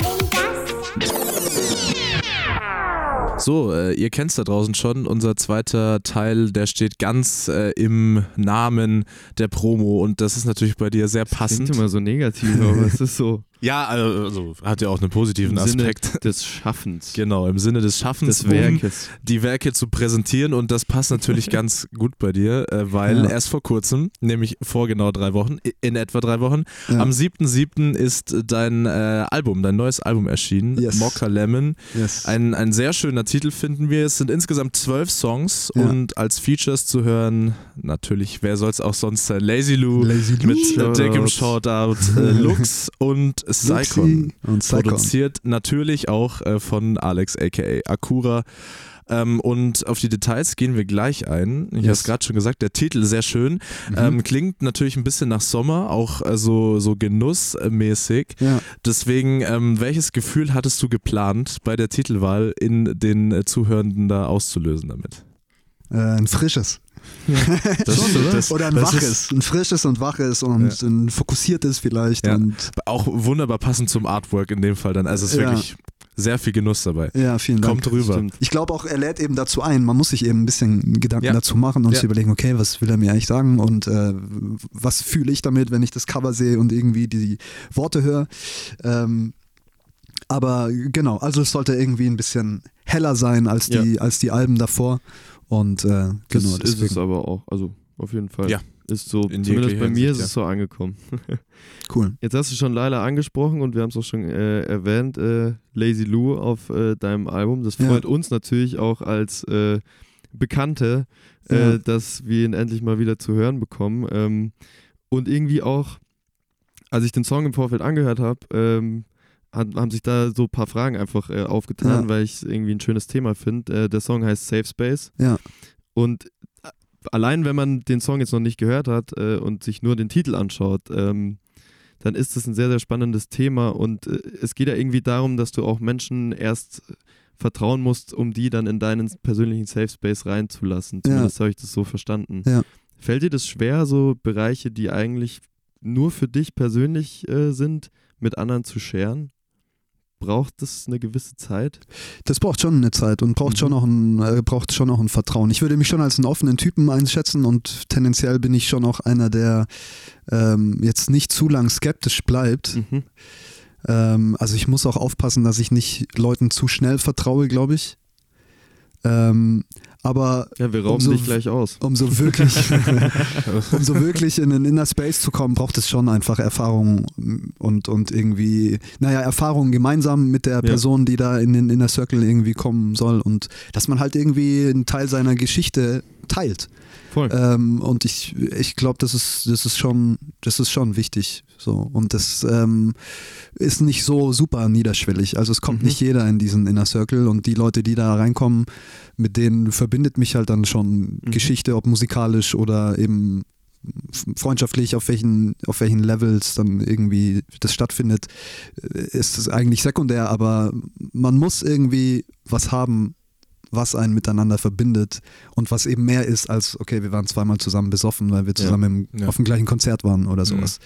So, äh, ihr kennt es da draußen schon. Unser zweiter Teil, der steht ganz äh, im Namen der Promo und das ist natürlich bei dir sehr Klingt passend. immer so negativ, aber es ist so *laughs* Ja, also hat ja auch einen positiven im Sinne Aspekt. des Schaffens, Genau, im Sinne des Schaffens, des Werkes. um die Werke zu präsentieren und das passt natürlich *laughs* ganz gut bei dir, äh, weil Ja. erst vor kurzem, nämlich vor genau drei Wochen, in etwa drei Wochen, Ja. am 7.7. ist dein äh, Album, dein neues Album erschienen, Yes. Mokka Lemon. Yes. Ein, ein sehr schöner Titel finden wir. Es sind insgesamt zwölf Songs Ja. und als Features zu hören, natürlich, wer soll es auch sonst sein? Lazy Lou Lazy Lou. mit dickem. Shoutout, äh, Lux *laughs* und Luxi und Psychon. Produziert natürlich auch äh, von Alex aka Akura. Ähm, und auf die Details gehen wir gleich ein. Ich habe Yes. es gerade schon gesagt, der Titel sehr schön. Mhm. Ähm, klingt natürlich ein bisschen nach Sommer, auch äh, so, so genussmäßig. Ja. Deswegen, ähm, welches Gefühl hattest du geplant, bei der Titelwahl in den äh, Zuhörenden da auszulösen damit? Äh, ein frisches. Das, Schon, oder? das- Oder ein das waches. ist ein frisches und waches und ein fokussiertes vielleicht. Ja. Und auch wunderbar passend zum Artwork in dem Fall dann. Also es ist Ja. wirklich sehr viel Genuss dabei. ja, vielen Dank. Kommt rüber. Stimmt. Ich glaube auch, er lädt eben dazu ein. Man muss sich eben ein bisschen Gedanken Ja. dazu machen und Ja. sich überlegen, okay, was will er mir eigentlich sagen und äh, was fühle ich damit, wenn ich das Cover sehe und irgendwie die Worte höre. Ähm, aber genau, also es sollte irgendwie ein bisschen heller sein als die, als die Alben davor. Und äh, Das genau, ist es deswegen. aber auch. Also auf jeden Fall. Ja. Ist so, In zumindest bei mir ist Hinsicht, es so angekommen. *laughs* Cool. Jetzt hast du schon Laila angesprochen und wir haben es auch schon äh, erwähnt, äh, Lazy Lou auf äh, deinem Album. Das Ja. freut uns natürlich auch als äh, Bekannte, äh, Ja. dass wir ihn endlich mal wieder zu hören bekommen. Ähm, und irgendwie auch, als ich den Song im Vorfeld angehört habe, ähm, hat, haben sich da so ein paar Fragen einfach äh, aufgetan, Ja. weil ich es irgendwie ein schönes Thema finde. Äh, der Song heißt Safe Space. Ja. Und äh, allein wenn man den Song jetzt noch nicht gehört hat äh, und sich nur den Titel anschaut, ähm, dann ist das ein sehr, sehr spannendes Thema und äh, es geht ja irgendwie darum, dass du auch Menschen erst vertrauen musst, um die dann in deinen persönlichen Safe Space reinzulassen. Ja. Zumindest habe ich das so verstanden. Ja. Fällt dir das schwer, so Bereiche, die eigentlich nur für dich persönlich äh, sind, mit anderen zu scheren? Braucht das eine gewisse Zeit? Das braucht schon eine Zeit und braucht Mhm. schon auch ein äh, braucht schon auch ein Vertrauen. Ich würde mich schon als einen offenen Typen einschätzen und tendenziell bin ich schon auch einer, der ähm, jetzt nicht zu lang skeptisch bleibt. Mhm. Ähm, also ich muss auch aufpassen, dass ich nicht Leuten zu schnell vertraue, glaube ich. Ähm, aber Ja, wir rauben Umso- dich gleich aus. *laughs* um so wirklich, *laughs* um so wirklich in den Inner Space zu kommen, braucht es schon einfach Erfahrung und, und irgendwie, naja, Erfahrung gemeinsam mit der Person, die da in den Inner Circle irgendwie kommen soll und dass man halt irgendwie einen Teil seiner Geschichte teilt. Voll. Ähm, und ich, ich glaube, das ist, das ist schon, das ist schon wichtig. So. Und das ähm, ist nicht so super niederschwellig. Also es kommt Mhm. nicht jeder in diesen Inner Circle und die Leute, die da reinkommen, mit denen verbindet mich halt dann schon Mhm. Geschichte, ob musikalisch oder eben freundschaftlich, auf welchen, auf welchen Levels dann irgendwie das stattfindet, äh, ist es eigentlich sekundär, aber man muss irgendwie was haben, was einen miteinander verbindet und was eben mehr ist als, okay, wir waren zweimal zusammen besoffen, weil wir Ja. zusammen im, Ja. auf dem gleichen Konzert waren oder Mhm. sowas.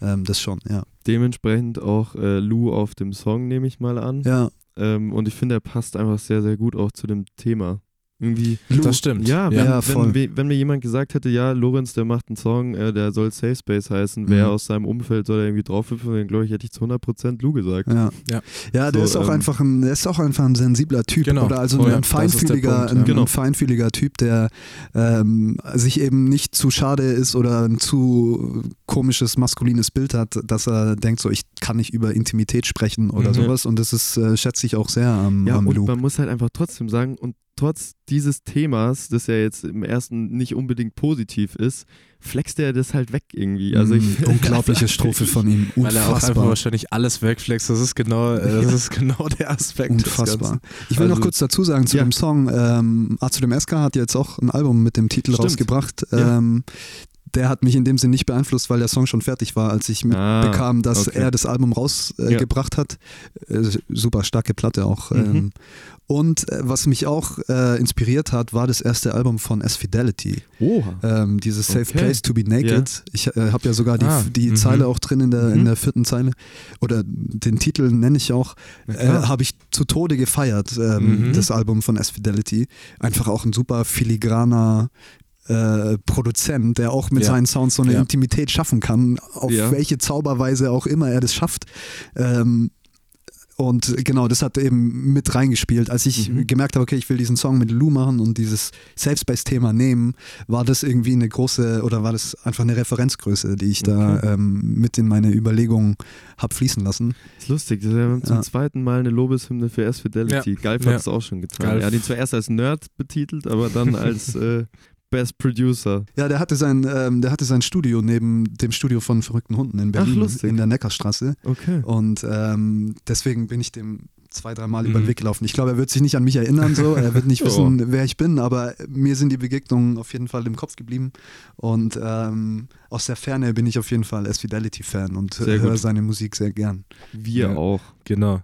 Ähm, das schon, ja. Dementsprechend auch äh, Lou auf dem Song, nehme ich mal an. Ja, Ähm, und ich finde, er passt einfach sehr, sehr gut auch zu dem Thema. Irgendwie. Das stimmt. Ja, wenn, Ja, voll. wenn, we- wenn mir jemand gesagt hätte, ja, Lorenz, der macht einen Song, äh, der soll Safe Space heißen, wer Mhm. aus seinem Umfeld soll er irgendwie draufhüpfen, dann glaube ich, hätte ich zu 100% Lou gesagt. ja. Ja. Ja, der So, ist auch ähm, einfach ein, der ist auch einfach ein sensibler Typ Genau, oder also voll. ein feinfühliger, Punkt, ja. ein, Genau. ein feinfühliger Typ, der ähm, sich eben nicht zu schade ist oder ein zu komisches maskulines Bild hat, dass er denkt, so ich kann nicht über Intimität sprechen oder Mhm. sowas und das ist äh, schätze ich auch sehr am, Ja, am und Lou. man muss halt einfach trotzdem sagen, und trotz dieses Themas, das ja jetzt im ersten nicht unbedingt positiv ist, flext er das halt weg irgendwie. Also ich, Mm, unglaubliche Strophe von ihm, *laughs* Weil er auch einfach unfassbar. wahrscheinlich alles wegflext. Das ist genau, äh, das ist genau der Aspekt. Unfassbar. Ich will noch Also- kurz dazu sagen zu Ja. dem Song. Ähm, A zu dem SK hat jetzt auch ein Album mit dem Titel Stimmt. rausgebracht. Ja. Der hat mich in dem Sinn nicht beeinflusst, weil der Song schon fertig war, als ich Ah, mitbekam, dass okay. er das Album rausgebracht äh, Ja. hat. Äh, super starke Platte auch. Mhm. Ähm, und äh, was mich auch äh, inspiriert hat, war das erste Album von S Fidelity. Oha. Ähm, dieses Safe Okay. Place to be Naked. Ich äh, habe ja sogar die, Ah, die mhm. Zeile auch drin in der, in Mhm. der vierten Zeile. Oder den Titel nenne ich auch. Äh, habe ich zu Tode gefeiert, ähm, Mhm. das Album von S Fidelity. Einfach auch ein super filigraner äh, Produzent, der auch mit Ja. seinen Sounds so eine Ja. Intimität schaffen kann, auf Ja. welche Zauberweise auch immer er das schafft. Ähm, und genau, das hat eben mit reingespielt. Als ich Mhm. gemerkt habe, okay, ich will diesen Song mit Lou machen und dieses Safe Space-Thema nehmen, war das irgendwie eine große oder war das einfach eine Referenzgröße, die ich da Okay. ähm, mit in meine Überlegungen habe fließen lassen. ist lustig, wir haben zum Ja. zweiten Mal eine Lobeshymne für S Fidelity. Galf Ja. hat es auch schon getan. Galf. Er hat ihn zwar erst als Nerd betitelt, aber dann als *laughs* äh, Best Producer. Ja, der hatte sein, ähm, der hatte sein Studio neben dem Studio von Verrückten Hunden in Berlin, lustig. in der Neckarstraße. Okay. Und ähm, deswegen bin ich dem zwei, dreimal über den Mhm. Weg gelaufen. Ich glaube, er wird sich nicht an mich erinnern, so. er wird nicht *laughs* wissen, wer ich bin, aber mir sind die Begegnungen auf jeden Fall im Kopf geblieben. Und ähm, aus der Ferne bin ich auf jeden Fall S Fidelity-Fan und höre seine Musik sehr gern. Wir Ja. auch. Genau.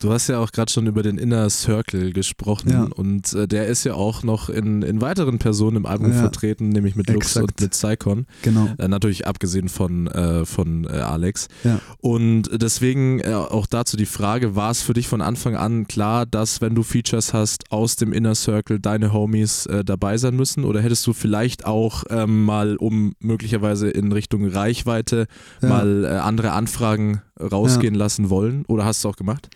Du hast ja auch gerade schon über den Inner Circle gesprochen Ja. und äh, der ist ja auch noch in, in weiteren Personen im Album Ja. vertreten, nämlich mit Lux Exakt. und mit Psycon. Genau. Äh, natürlich abgesehen von, äh, von äh, Alex. Ja. Und deswegen äh, auch dazu die Frage, war es für dich von Anfang an klar, dass wenn du Features hast aus dem Inner Circle, deine Homies äh, dabei sein müssen? Oder hättest du vielleicht auch ähm, mal, um möglicherweise in Richtung Reichweite, mal äh, andere Anfragen rausgehen lassen wollen? Oder hast du auch gemacht?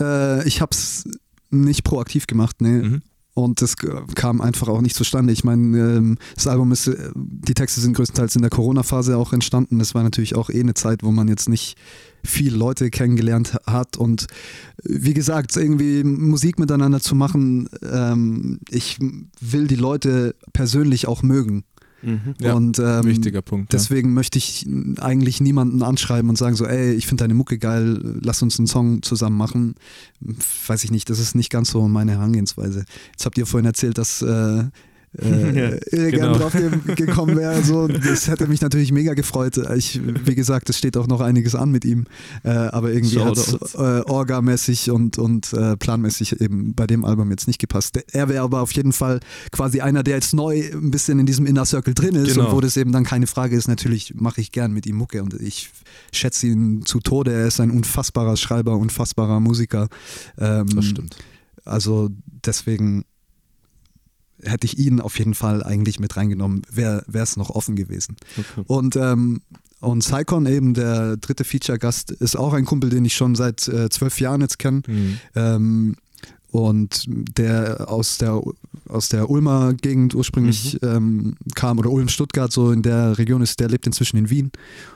Äh, ich habe es nicht proaktiv gemacht, nee. Mhm. Und das g- kam einfach auch nicht zustande. Ich meine, ähm, das Album ist, äh, die Texte sind größtenteils in der Corona-Phase auch entstanden. Das war natürlich auch eh eine Zeit, wo man jetzt nicht viele Leute kennengelernt ha- hat. Und äh, wie gesagt, irgendwie Musik miteinander zu machen, ähm, ich will die Leute persönlich auch mögen. Mhm. Ja, und ähm, Wichtiger Punkt. ja. Deswegen möchte ich eigentlich niemanden anschreiben und sagen so, ey, ich finde deine Mucke geil, lass uns einen Song zusammen machen. Weiß ich nicht, das ist nicht ganz so meine Herangehensweise. Jetzt habt ihr vorhin erzählt, dass äh, äh, *laughs* ihr genau. gerne drauf ge gekommen wäre. Also, das hätte mich natürlich mega gefreut. Ich, wie gesagt, es steht auch noch einiges an mit ihm. Äh, aber irgendwie hat es äh, orgamäßig und, und äh, planmäßig eben bei dem Album jetzt nicht gepasst. Er wäre aber auf jeden Fall quasi einer, der jetzt neu ein bisschen in diesem Inner Circle drin ist Genau. und wo das eben dann keine Frage ist. Natürlich mache ich gern mit ihm Mucke und ich schätze ihn zu Tode. Er ist ein unfassbarer Schreiber, unfassbarer Musiker. Ähm, das stimmt. also deswegen hätte ich ihn auf jeden Fall eigentlich mit reingenommen, wäre es noch offen gewesen. Okay. Und, ähm, und Psycon eben, der dritte Feature-Gast, ist auch ein Kumpel, den ich schon seit äh, zwölf Jahren jetzt kenne. Mhm. Ähm, und der aus der aus der Ulmer Gegend ursprünglich ähm, kam oder Ulm-Stuttgart, so in der Region ist, der lebt inzwischen in Wien.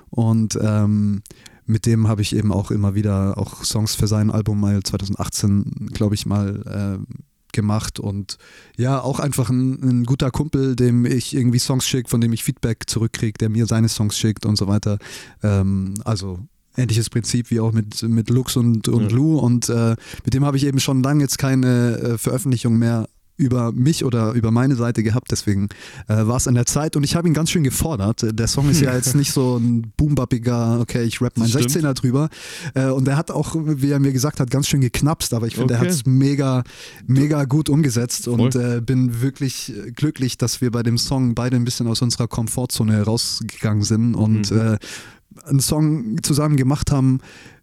Und ähm, mit dem habe ich eben auch immer wieder auch Songs für sein Album mal 2018, glaube ich, mal äh, gemacht und ja, auch einfach ein, ein guter Kumpel, dem ich irgendwie Songs schicke, von dem ich Feedback zurückkriege, der mir seine Songs schickt und so weiter. Ähm, also ähnliches Prinzip wie auch mit, mit Lux und, und Ja. Lou und äh, mit dem habe ich eben schon lange jetzt keine äh, Veröffentlichung mehr über mich oder über meine Seite gehabt, deswegen äh, war es an der Zeit und ich habe ihn ganz schön gefordert. Der Song ist ja *laughs* jetzt nicht so ein boombappiger, okay, ich rap mein Das stimmt. 16er drüber äh, und er hat auch, wie er mir gesagt hat, ganz schön geknapst, aber ich finde, er Okay. hat es mega, mega gut umgesetzt und Voll. äh, bin wirklich äh, glücklich, dass wir bei dem Song beide ein bisschen aus unserer Komfortzone rausgegangen sind und Mhm. äh, einen Song zusammen gemacht haben,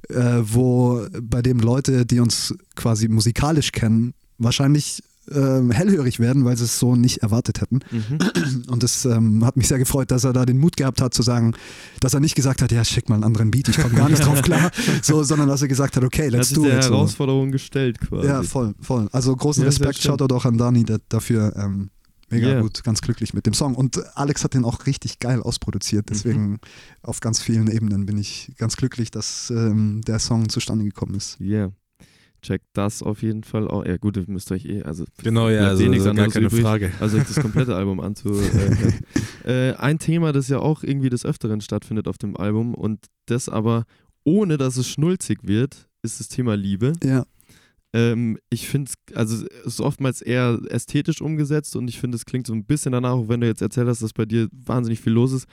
äh, wo bei dem Leute, die uns quasi musikalisch kennen, wahrscheinlich äh, hellhörig werden, weil sie es so nicht erwartet hätten. Mhm. Und das ähm, hat mich sehr gefreut, dass er da den Mut gehabt hat zu sagen, dass er nicht gesagt hat, ja, schick mal einen anderen Beat, ich komme gar nicht *laughs* drauf klar, so, sondern dass er gesagt hat, okay, hat let's do der it. So. Herausforderung gestellt quasi. Ja, voll, voll. Also großen Ja, Respekt. Shoutout auch an Dani da, dafür. Ähm, mega Yeah. gut, ganz glücklich mit dem Song. Und Alex hat den auch richtig geil ausproduziert. Deswegen auf ganz vielen Ebenen bin ich ganz glücklich, dass ähm, der Song zustande gekommen ist. Yeah. Checkt das auf jeden Fall auch. Ja, gut, ihr müsst euch eh, also Genau, ja, also, eh nichts gar keine übrig, Frage. Also euch das komplette Album *laughs* anzuhören. äh, ein Thema, das ja auch irgendwie des Öfteren stattfindet auf dem Album und das aber ohne, dass es schnulzig wird, ist das Thema Liebe. Ja, Ähm, ich finde es, also es ist oftmals eher ästhetisch umgesetzt und ich finde, es klingt so ein bisschen danach, auch wenn du jetzt erzählt hast, dass bei dir wahnsinnig viel los ist,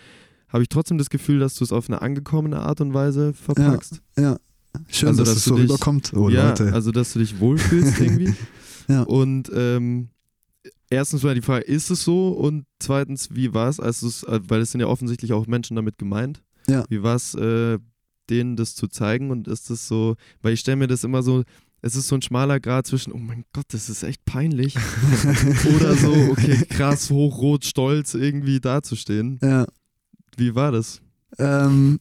habe ich trotzdem das Gefühl, dass du es auf eine angekommene Art und Weise verpackst. ja. Schön, Also, dass, dass es so dich- rüberkommt. Oh, ja, Leute. also dass du dich wohlfühlst irgendwie. *laughs* Ja. Und ähm, erstens mal die Frage, ist es so? Und zweitens, wie war es, als äh, weil es sind ja offensichtlich auch Menschen damit gemeint. Ja. Wie war es, äh, denen das zu zeigen? Und ist das so, weil ich stelle mir das immer so, es ist so ein schmaler Grad zwischen, oh mein Gott, das ist echt peinlich. *laughs* Oder so, okay, krass, hochrot, stolz irgendwie dazustehen. ja. Wie war das? Ähm,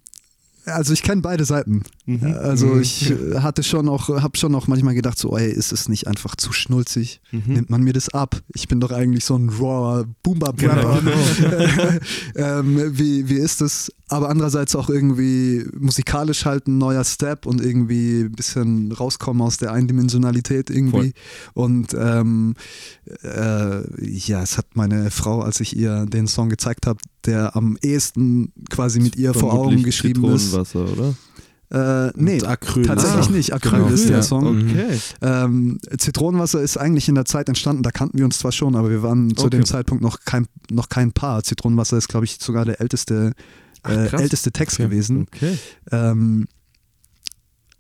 also ich kenne beide Seiten. Mhm. Also Mhm. ich äh, hatte schon auch, habe schon auch manchmal gedacht, so, ey, ist es nicht einfach zu schnulzig? Mhm. Nimmt man mir das ab? Ich bin doch eigentlich so ein rawer boombap Genau, *laughs* ähm, wie, wie ist es? Aber andererseits auch irgendwie musikalisch halt ein neuer Step und irgendwie ein bisschen rauskommen aus der Eindimensionalität irgendwie. Und ähm, äh, ja, es hat meine Frau, als ich ihr den Song gezeigt habe, der am ehesten quasi mit ihr vor Augen geschrieben ist. Oder? Äh, nee, Acryl tatsächlich auch- nicht. Acryl genau, ist der. Song. Okay. Ähm, Zitronenwasser ist eigentlich in der Zeit entstanden, da kannten wir uns zwar schon, aber wir waren zu Okay. dem Zeitpunkt noch kein, noch kein Paar. Zitronenwasser ist, glaube ich, sogar der älteste, Ach, äh, älteste Text Okay. gewesen. Okay. Ähm,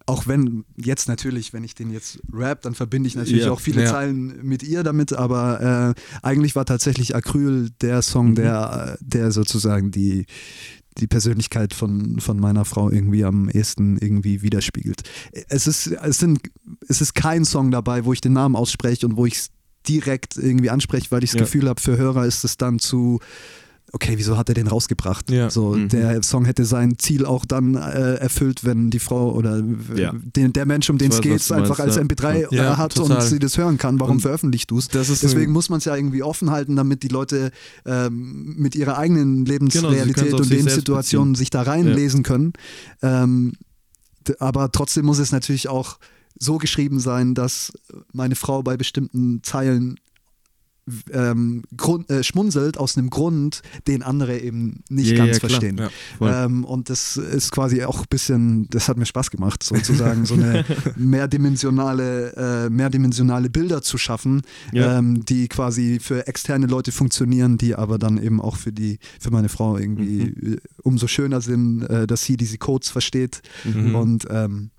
auch wenn jetzt natürlich, wenn ich den jetzt rap, dann verbinde ich natürlich Ja. auch viele Ja. Zeilen mit ihr damit, aber äh, eigentlich war tatsächlich Acryl der Song, Mhm. der, der sozusagen die, die Persönlichkeit von, von meiner Frau irgendwie am ehesten irgendwie widerspiegelt. Es ist, es sind, es ist kein Song dabei, wo ich den Namen ausspreche und wo ich es direkt irgendwie anspreche, weil ich das Ja. Gefühl habe, für Hörer ist es dann zu okay, wieso hat er den rausgebracht? Ja. So, Mhm. der Song hätte sein Ziel auch dann äh, erfüllt, wenn die Frau oder w- Ja. den, der Mensch, um den es geht, einfach als ja. MP3 Ja, äh, hat total. und sie das hören kann. Warum Und veröffentlichst du es? Deswegen muss man es ja irgendwie offen halten, damit die Leute ähm, mit ihrer eigenen Genau, Lebensrealität auf und Lebenssituationen beziehen. sich da reinlesen können. Ähm, aber trotzdem muss es natürlich auch so geschrieben sein, dass meine Frau bei bestimmten Zeilen ähm, Grund, äh, schmunzelt aus einem Grund, den andere eben nicht Ja, ganz ja, verstehen. Ja, ähm, und das ist quasi auch ein bisschen, das hat mir Spaß gemacht, sozusagen so eine *laughs* mehrdimensionale, äh, mehrdimensionale Bilder zu schaffen, Ja. ähm, die quasi für externe Leute funktionieren, die aber dann eben auch für die, für meine Frau irgendwie Mhm. äh, umso schöner sind, äh, dass sie diese Codes versteht. Mhm. Und ähm,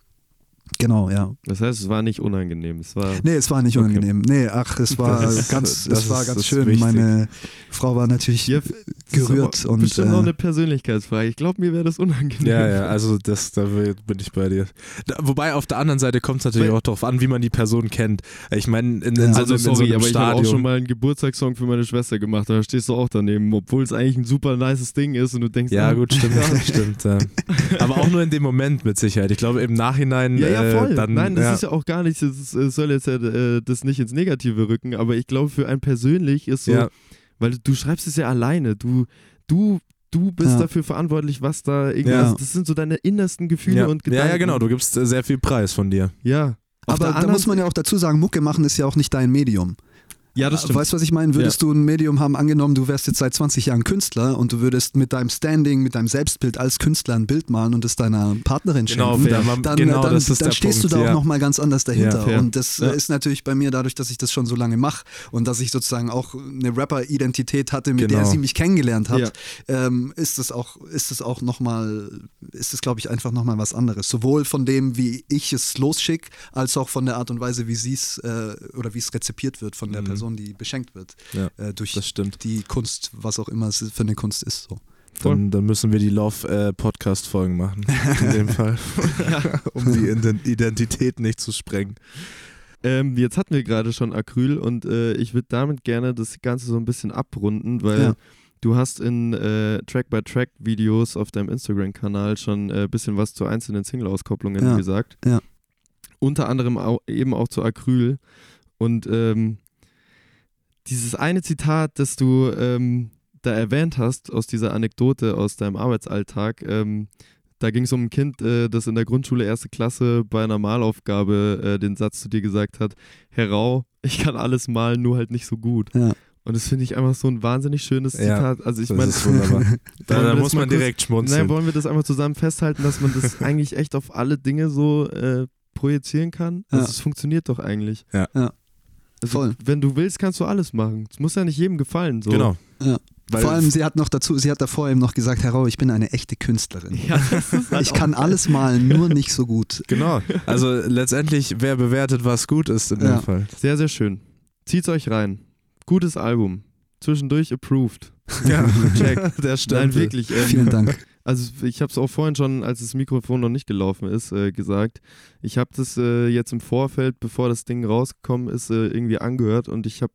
genau, ja. Das heißt, es war nicht unangenehm. Es war Nee, es war nicht Okay. unangenehm. Nee, ach, es war Das ganz, das es war ist- ganz schön. wichtig. Meine Frau war natürlich Ja, gerührt Das ist aber und bestimmt noch äh, eine Persönlichkeitsfrage. Ich glaube, mir wäre das unangenehm. Ja, ja, also das, da bin ich bei dir. Da, wobei auf der anderen Seite kommt es natürlich Weil- auch darauf an, wie man die Person kennt. Ich meine, in, in, Ja. so, Also in so sorry, einem aber ich habe auch Stadion. schon mal einen Geburtstagssong für meine Schwester gemacht. Da stehst du auch daneben, obwohl es eigentlich ein super nices Ding ist und du denkst, ja, ah, gut, stimmt, *laughs* stimmt. Ja. *laughs* Aber auch nur in dem Moment mit Sicherheit. Ich glaube, im Nachhinein. Ja, ja, äh, voll. dann, Nein, das ja. ist ja auch gar nicht, das soll jetzt ja, äh, das nicht ins Negative rücken, aber ich glaube, für einen persönlich ist so, Ja. weil du, schreibst es ja alleine, du, du, du bist Ja. dafür verantwortlich, was da irgendwie, Ja. also das sind so deine innersten Gefühle ja. und Gedanken. ja, ja, genau. Du gibst äh, sehr viel Preis von dir. Ja. Auf aber da muss man ja auch dazu sagen, Mucke machen ist ja auch nicht dein Medium. Ja, das stimmt. Weißt du, was ich meine? Würdest du ein Medium haben, angenommen, du wärst jetzt seit 20 Jahren Künstler und du würdest mit deinem Standing, mit deinem Selbstbild als Künstler ein Bild malen und es deiner Partnerin Genau, schenken, fair. Man- dann, genau, dann, das dann der stehst Punkt, du da ja. auch nochmal ganz anders dahinter. Ja, und das Ja. ist natürlich bei mir dadurch, dass ich das schon so lange mache und dass ich sozusagen auch eine Rapper-Identität hatte, mit der Genau. sie mich kennengelernt hat, Ja. ähm, ist es auch, ist es auch nochmal, ist es glaube ich einfach nochmal was anderes. Sowohl von dem, wie ich es losschicke, als auch von der Art und Weise, wie sie es äh, oder wie es rezipiert wird von der Mhm. Person, die beschenkt wird Ja, äh, durch das stimmt. die Kunst, was auch immer es für eine Kunst ist. So. Dann, dann müssen wir die Love-Podcast-Folgen machen. *laughs* In dem Fall. *laughs* um die Ident- Identität nicht zu sprengen. Ähm, jetzt hatten wir gerade schon Acryl und äh, ich würde damit gerne das Ganze so ein bisschen abrunden, weil Ja. du hast in äh, Track-by-Track-Videos auf deinem Instagram-Kanal schon ein äh, bisschen was zu einzelnen Single-Auskopplungen Ja. gesagt. Ja. Unter anderem auch, eben auch zu Acryl. Und ähm, dieses eine Zitat, das du ähm, da erwähnt hast, aus dieser Anekdote aus deinem Arbeitsalltag, ähm, da ging es um ein Kind, äh, das in der Grundschule erste Klasse bei einer Malaufgabe äh, den Satz zu dir gesagt hat: Herr Rau, ich kann alles malen, nur halt nicht so gut. Ja. Und das finde ich einfach so ein wahnsinnig schönes Ja, Zitat. Also ich meine. *laughs* Da, da muss man kurz- direkt schmunzeln. Nein, wollen wir das einmal zusammen festhalten, dass man das *laughs* eigentlich echt auf alle Dinge so äh, projizieren kann? Also Ja. es funktioniert doch eigentlich. Ja. Ja. Also, Voll. Wenn du willst, kannst du alles machen. Es muss ja nicht jedem gefallen. So. Genau. Ja. Weil- Vor allem, sie hat noch dazu, sie hat davor eben noch gesagt, Herr Rau, ich bin eine echte Künstlerin. Ja, *laughs* halt Ich kann alles malen, nur nicht so gut. Genau. Also letztendlich, wer bewertet, was gut ist in Ja. dem Fall. sehr, sehr schön. Zieht's euch rein. Gutes Album. Zwischendurch approved. Ja, *laughs* Check. Der stimmt. Nein, wirklich. Ähm, Vielen Dank. Also ich habe es auch vorhin schon, als das Mikrofon noch nicht gelaufen ist, äh, gesagt. Ich habe das äh, jetzt im Vorfeld, bevor das Ding rausgekommen ist, äh, irgendwie angehört und ich habe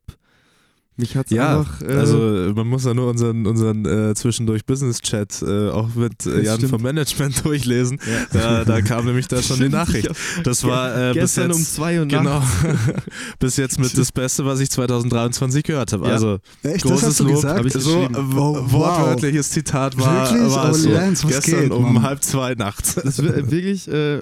mich hat's Ja, einfach. Äh, also man muss ja nur unseren, unseren äh, zwischendurch Business-Chat äh, auch mit äh, Jan stimmt. vom Management *laughs* durchlesen. ja. Da, da kam nämlich da schon die Nachricht. Das war äh, bis gestern jetzt, um zwei Uhr genau, nachts. *laughs* bis jetzt mit das Beste, was ich 2023 gehört habe. Ja. Also Echt, das großes hast du Lob. gesagt? Hab ich so geschrieben. äh, Oh, wow. wortwörtliches Zitat war, Wirklich? war Oh, es so. Lance, was gestern geht, um Mann? halb zwei nachts. Das wird wirklich, äh,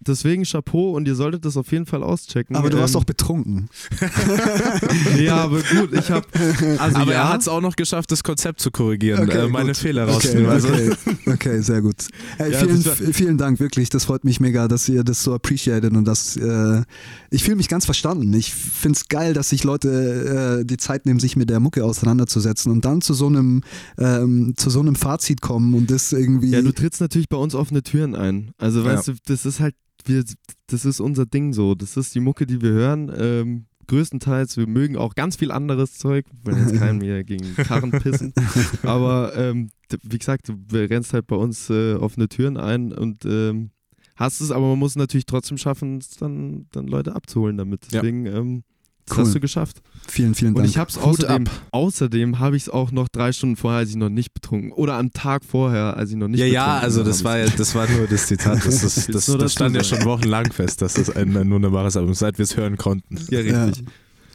deswegen Chapeau und ihr solltet das auf jeden Fall auschecken. Aber du warst Ähm, auch betrunken. *laughs* Ja, aber gut, ich habe. *laughs* Also Aber ja, er hat es auch noch geschafft, das Konzept zu korrigieren, Okay, äh, meine gut. Fehler Okay, rauszunehmen. Also, okay, okay, sehr gut. Ey, Ja, vielen, vielen Dank, wirklich. Das freut mich mega, dass ihr das so appreciated und dass äh, ich fühle mich ganz verstanden. Ich finde es geil, dass sich Leute äh, die Zeit nehmen, sich mit der Mucke auseinanderzusetzen und dann zu so einem ähm, zu so einem Fazit kommen und das irgendwie. Ja, du trittst natürlich bei uns offene Türen ein. Also weißt du, das ist halt wir, das ist unser Ding so. Das ist die Mucke, die wir hören. Ähm, größtenteils, wir mögen auch ganz viel anderes Zeug. Wir jetzt keinen mehr gegen Karren pissen. *laughs* Aber ähm, wie gesagt, du rennst halt bei uns äh, offene Türen ein und ähm, hast es, aber man muss natürlich trotzdem schaffen, es dann, dann Leute abzuholen damit. Ja. Deswegen, ähm, das Cool. hast du geschafft. Vielen, vielen Und Dank. ich habe es außerdem, ab. außerdem habe ich es auch noch drei Stunden vorher, als ich noch nicht betrunken oder am Tag vorher, als ich noch nicht Ja, betrunken ja, also war, das war ja, das war nur das Zitat. Das, ist, *laughs* das, das dazu stand ja schon wochenlang fest, dass das ein, ein wunderbares Album ist, seit wir es hören konnten. Ja, Ja, richtig.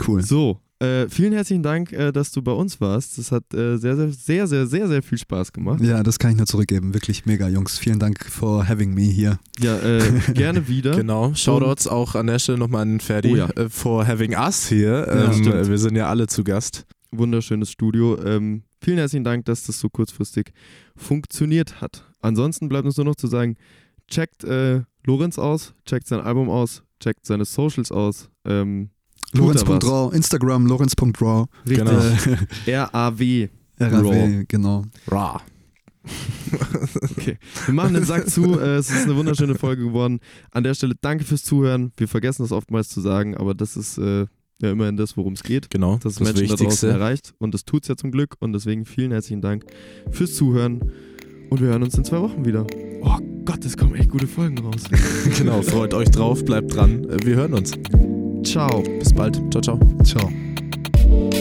cool. So, äh, vielen herzlichen Dank, äh, dass du bei uns warst. Das hat äh, sehr, sehr, sehr, sehr, sehr, sehr viel Spaß gemacht. Ja, das kann ich nur zurückgeben. Wirklich mega, Jungs. Vielen Dank for having me hier. Ja, äh, *laughs* gerne wieder. Genau. Shoutouts auch an der Stelle nochmal an Ferdi Oh ja. äh, for having us hier. Ja, ähm, stimmt. wir sind ja alle zu Gast. Wunderschönes Studio. Ähm, vielen herzlichen Dank, dass das so kurzfristig funktioniert hat. Ansonsten bleibt uns nur noch zu sagen, checkt äh, Lorenz aus, checkt sein Album aus, checkt seine Socials aus. Ähm. Lorenz.raw, Instagram, Lorenz.raw, Richtig. Genau. *laughs* R-A-W. RAW, genau. Ra. *laughs* Okay. Wir machen den Sack zu. Äh, es ist eine wunderschöne Folge geworden. An der Stelle danke fürs Zuhören. Wir vergessen das oftmals zu sagen, aber das ist äh, ja immerhin das, worum es geht. Genau. Dass das Menschen da draußen Wichtigste. erreicht. Und das tut es ja zum Glück. Und deswegen vielen herzlichen Dank fürs Zuhören. Und wir hören uns in zwei Wochen wieder. Oh Gott, es kommen echt gute Folgen raus. *laughs* genau. Freut euch drauf, bleibt dran. Äh, Wir hören uns. Ciao. Bis bald. Ciao, ciao. Ciao.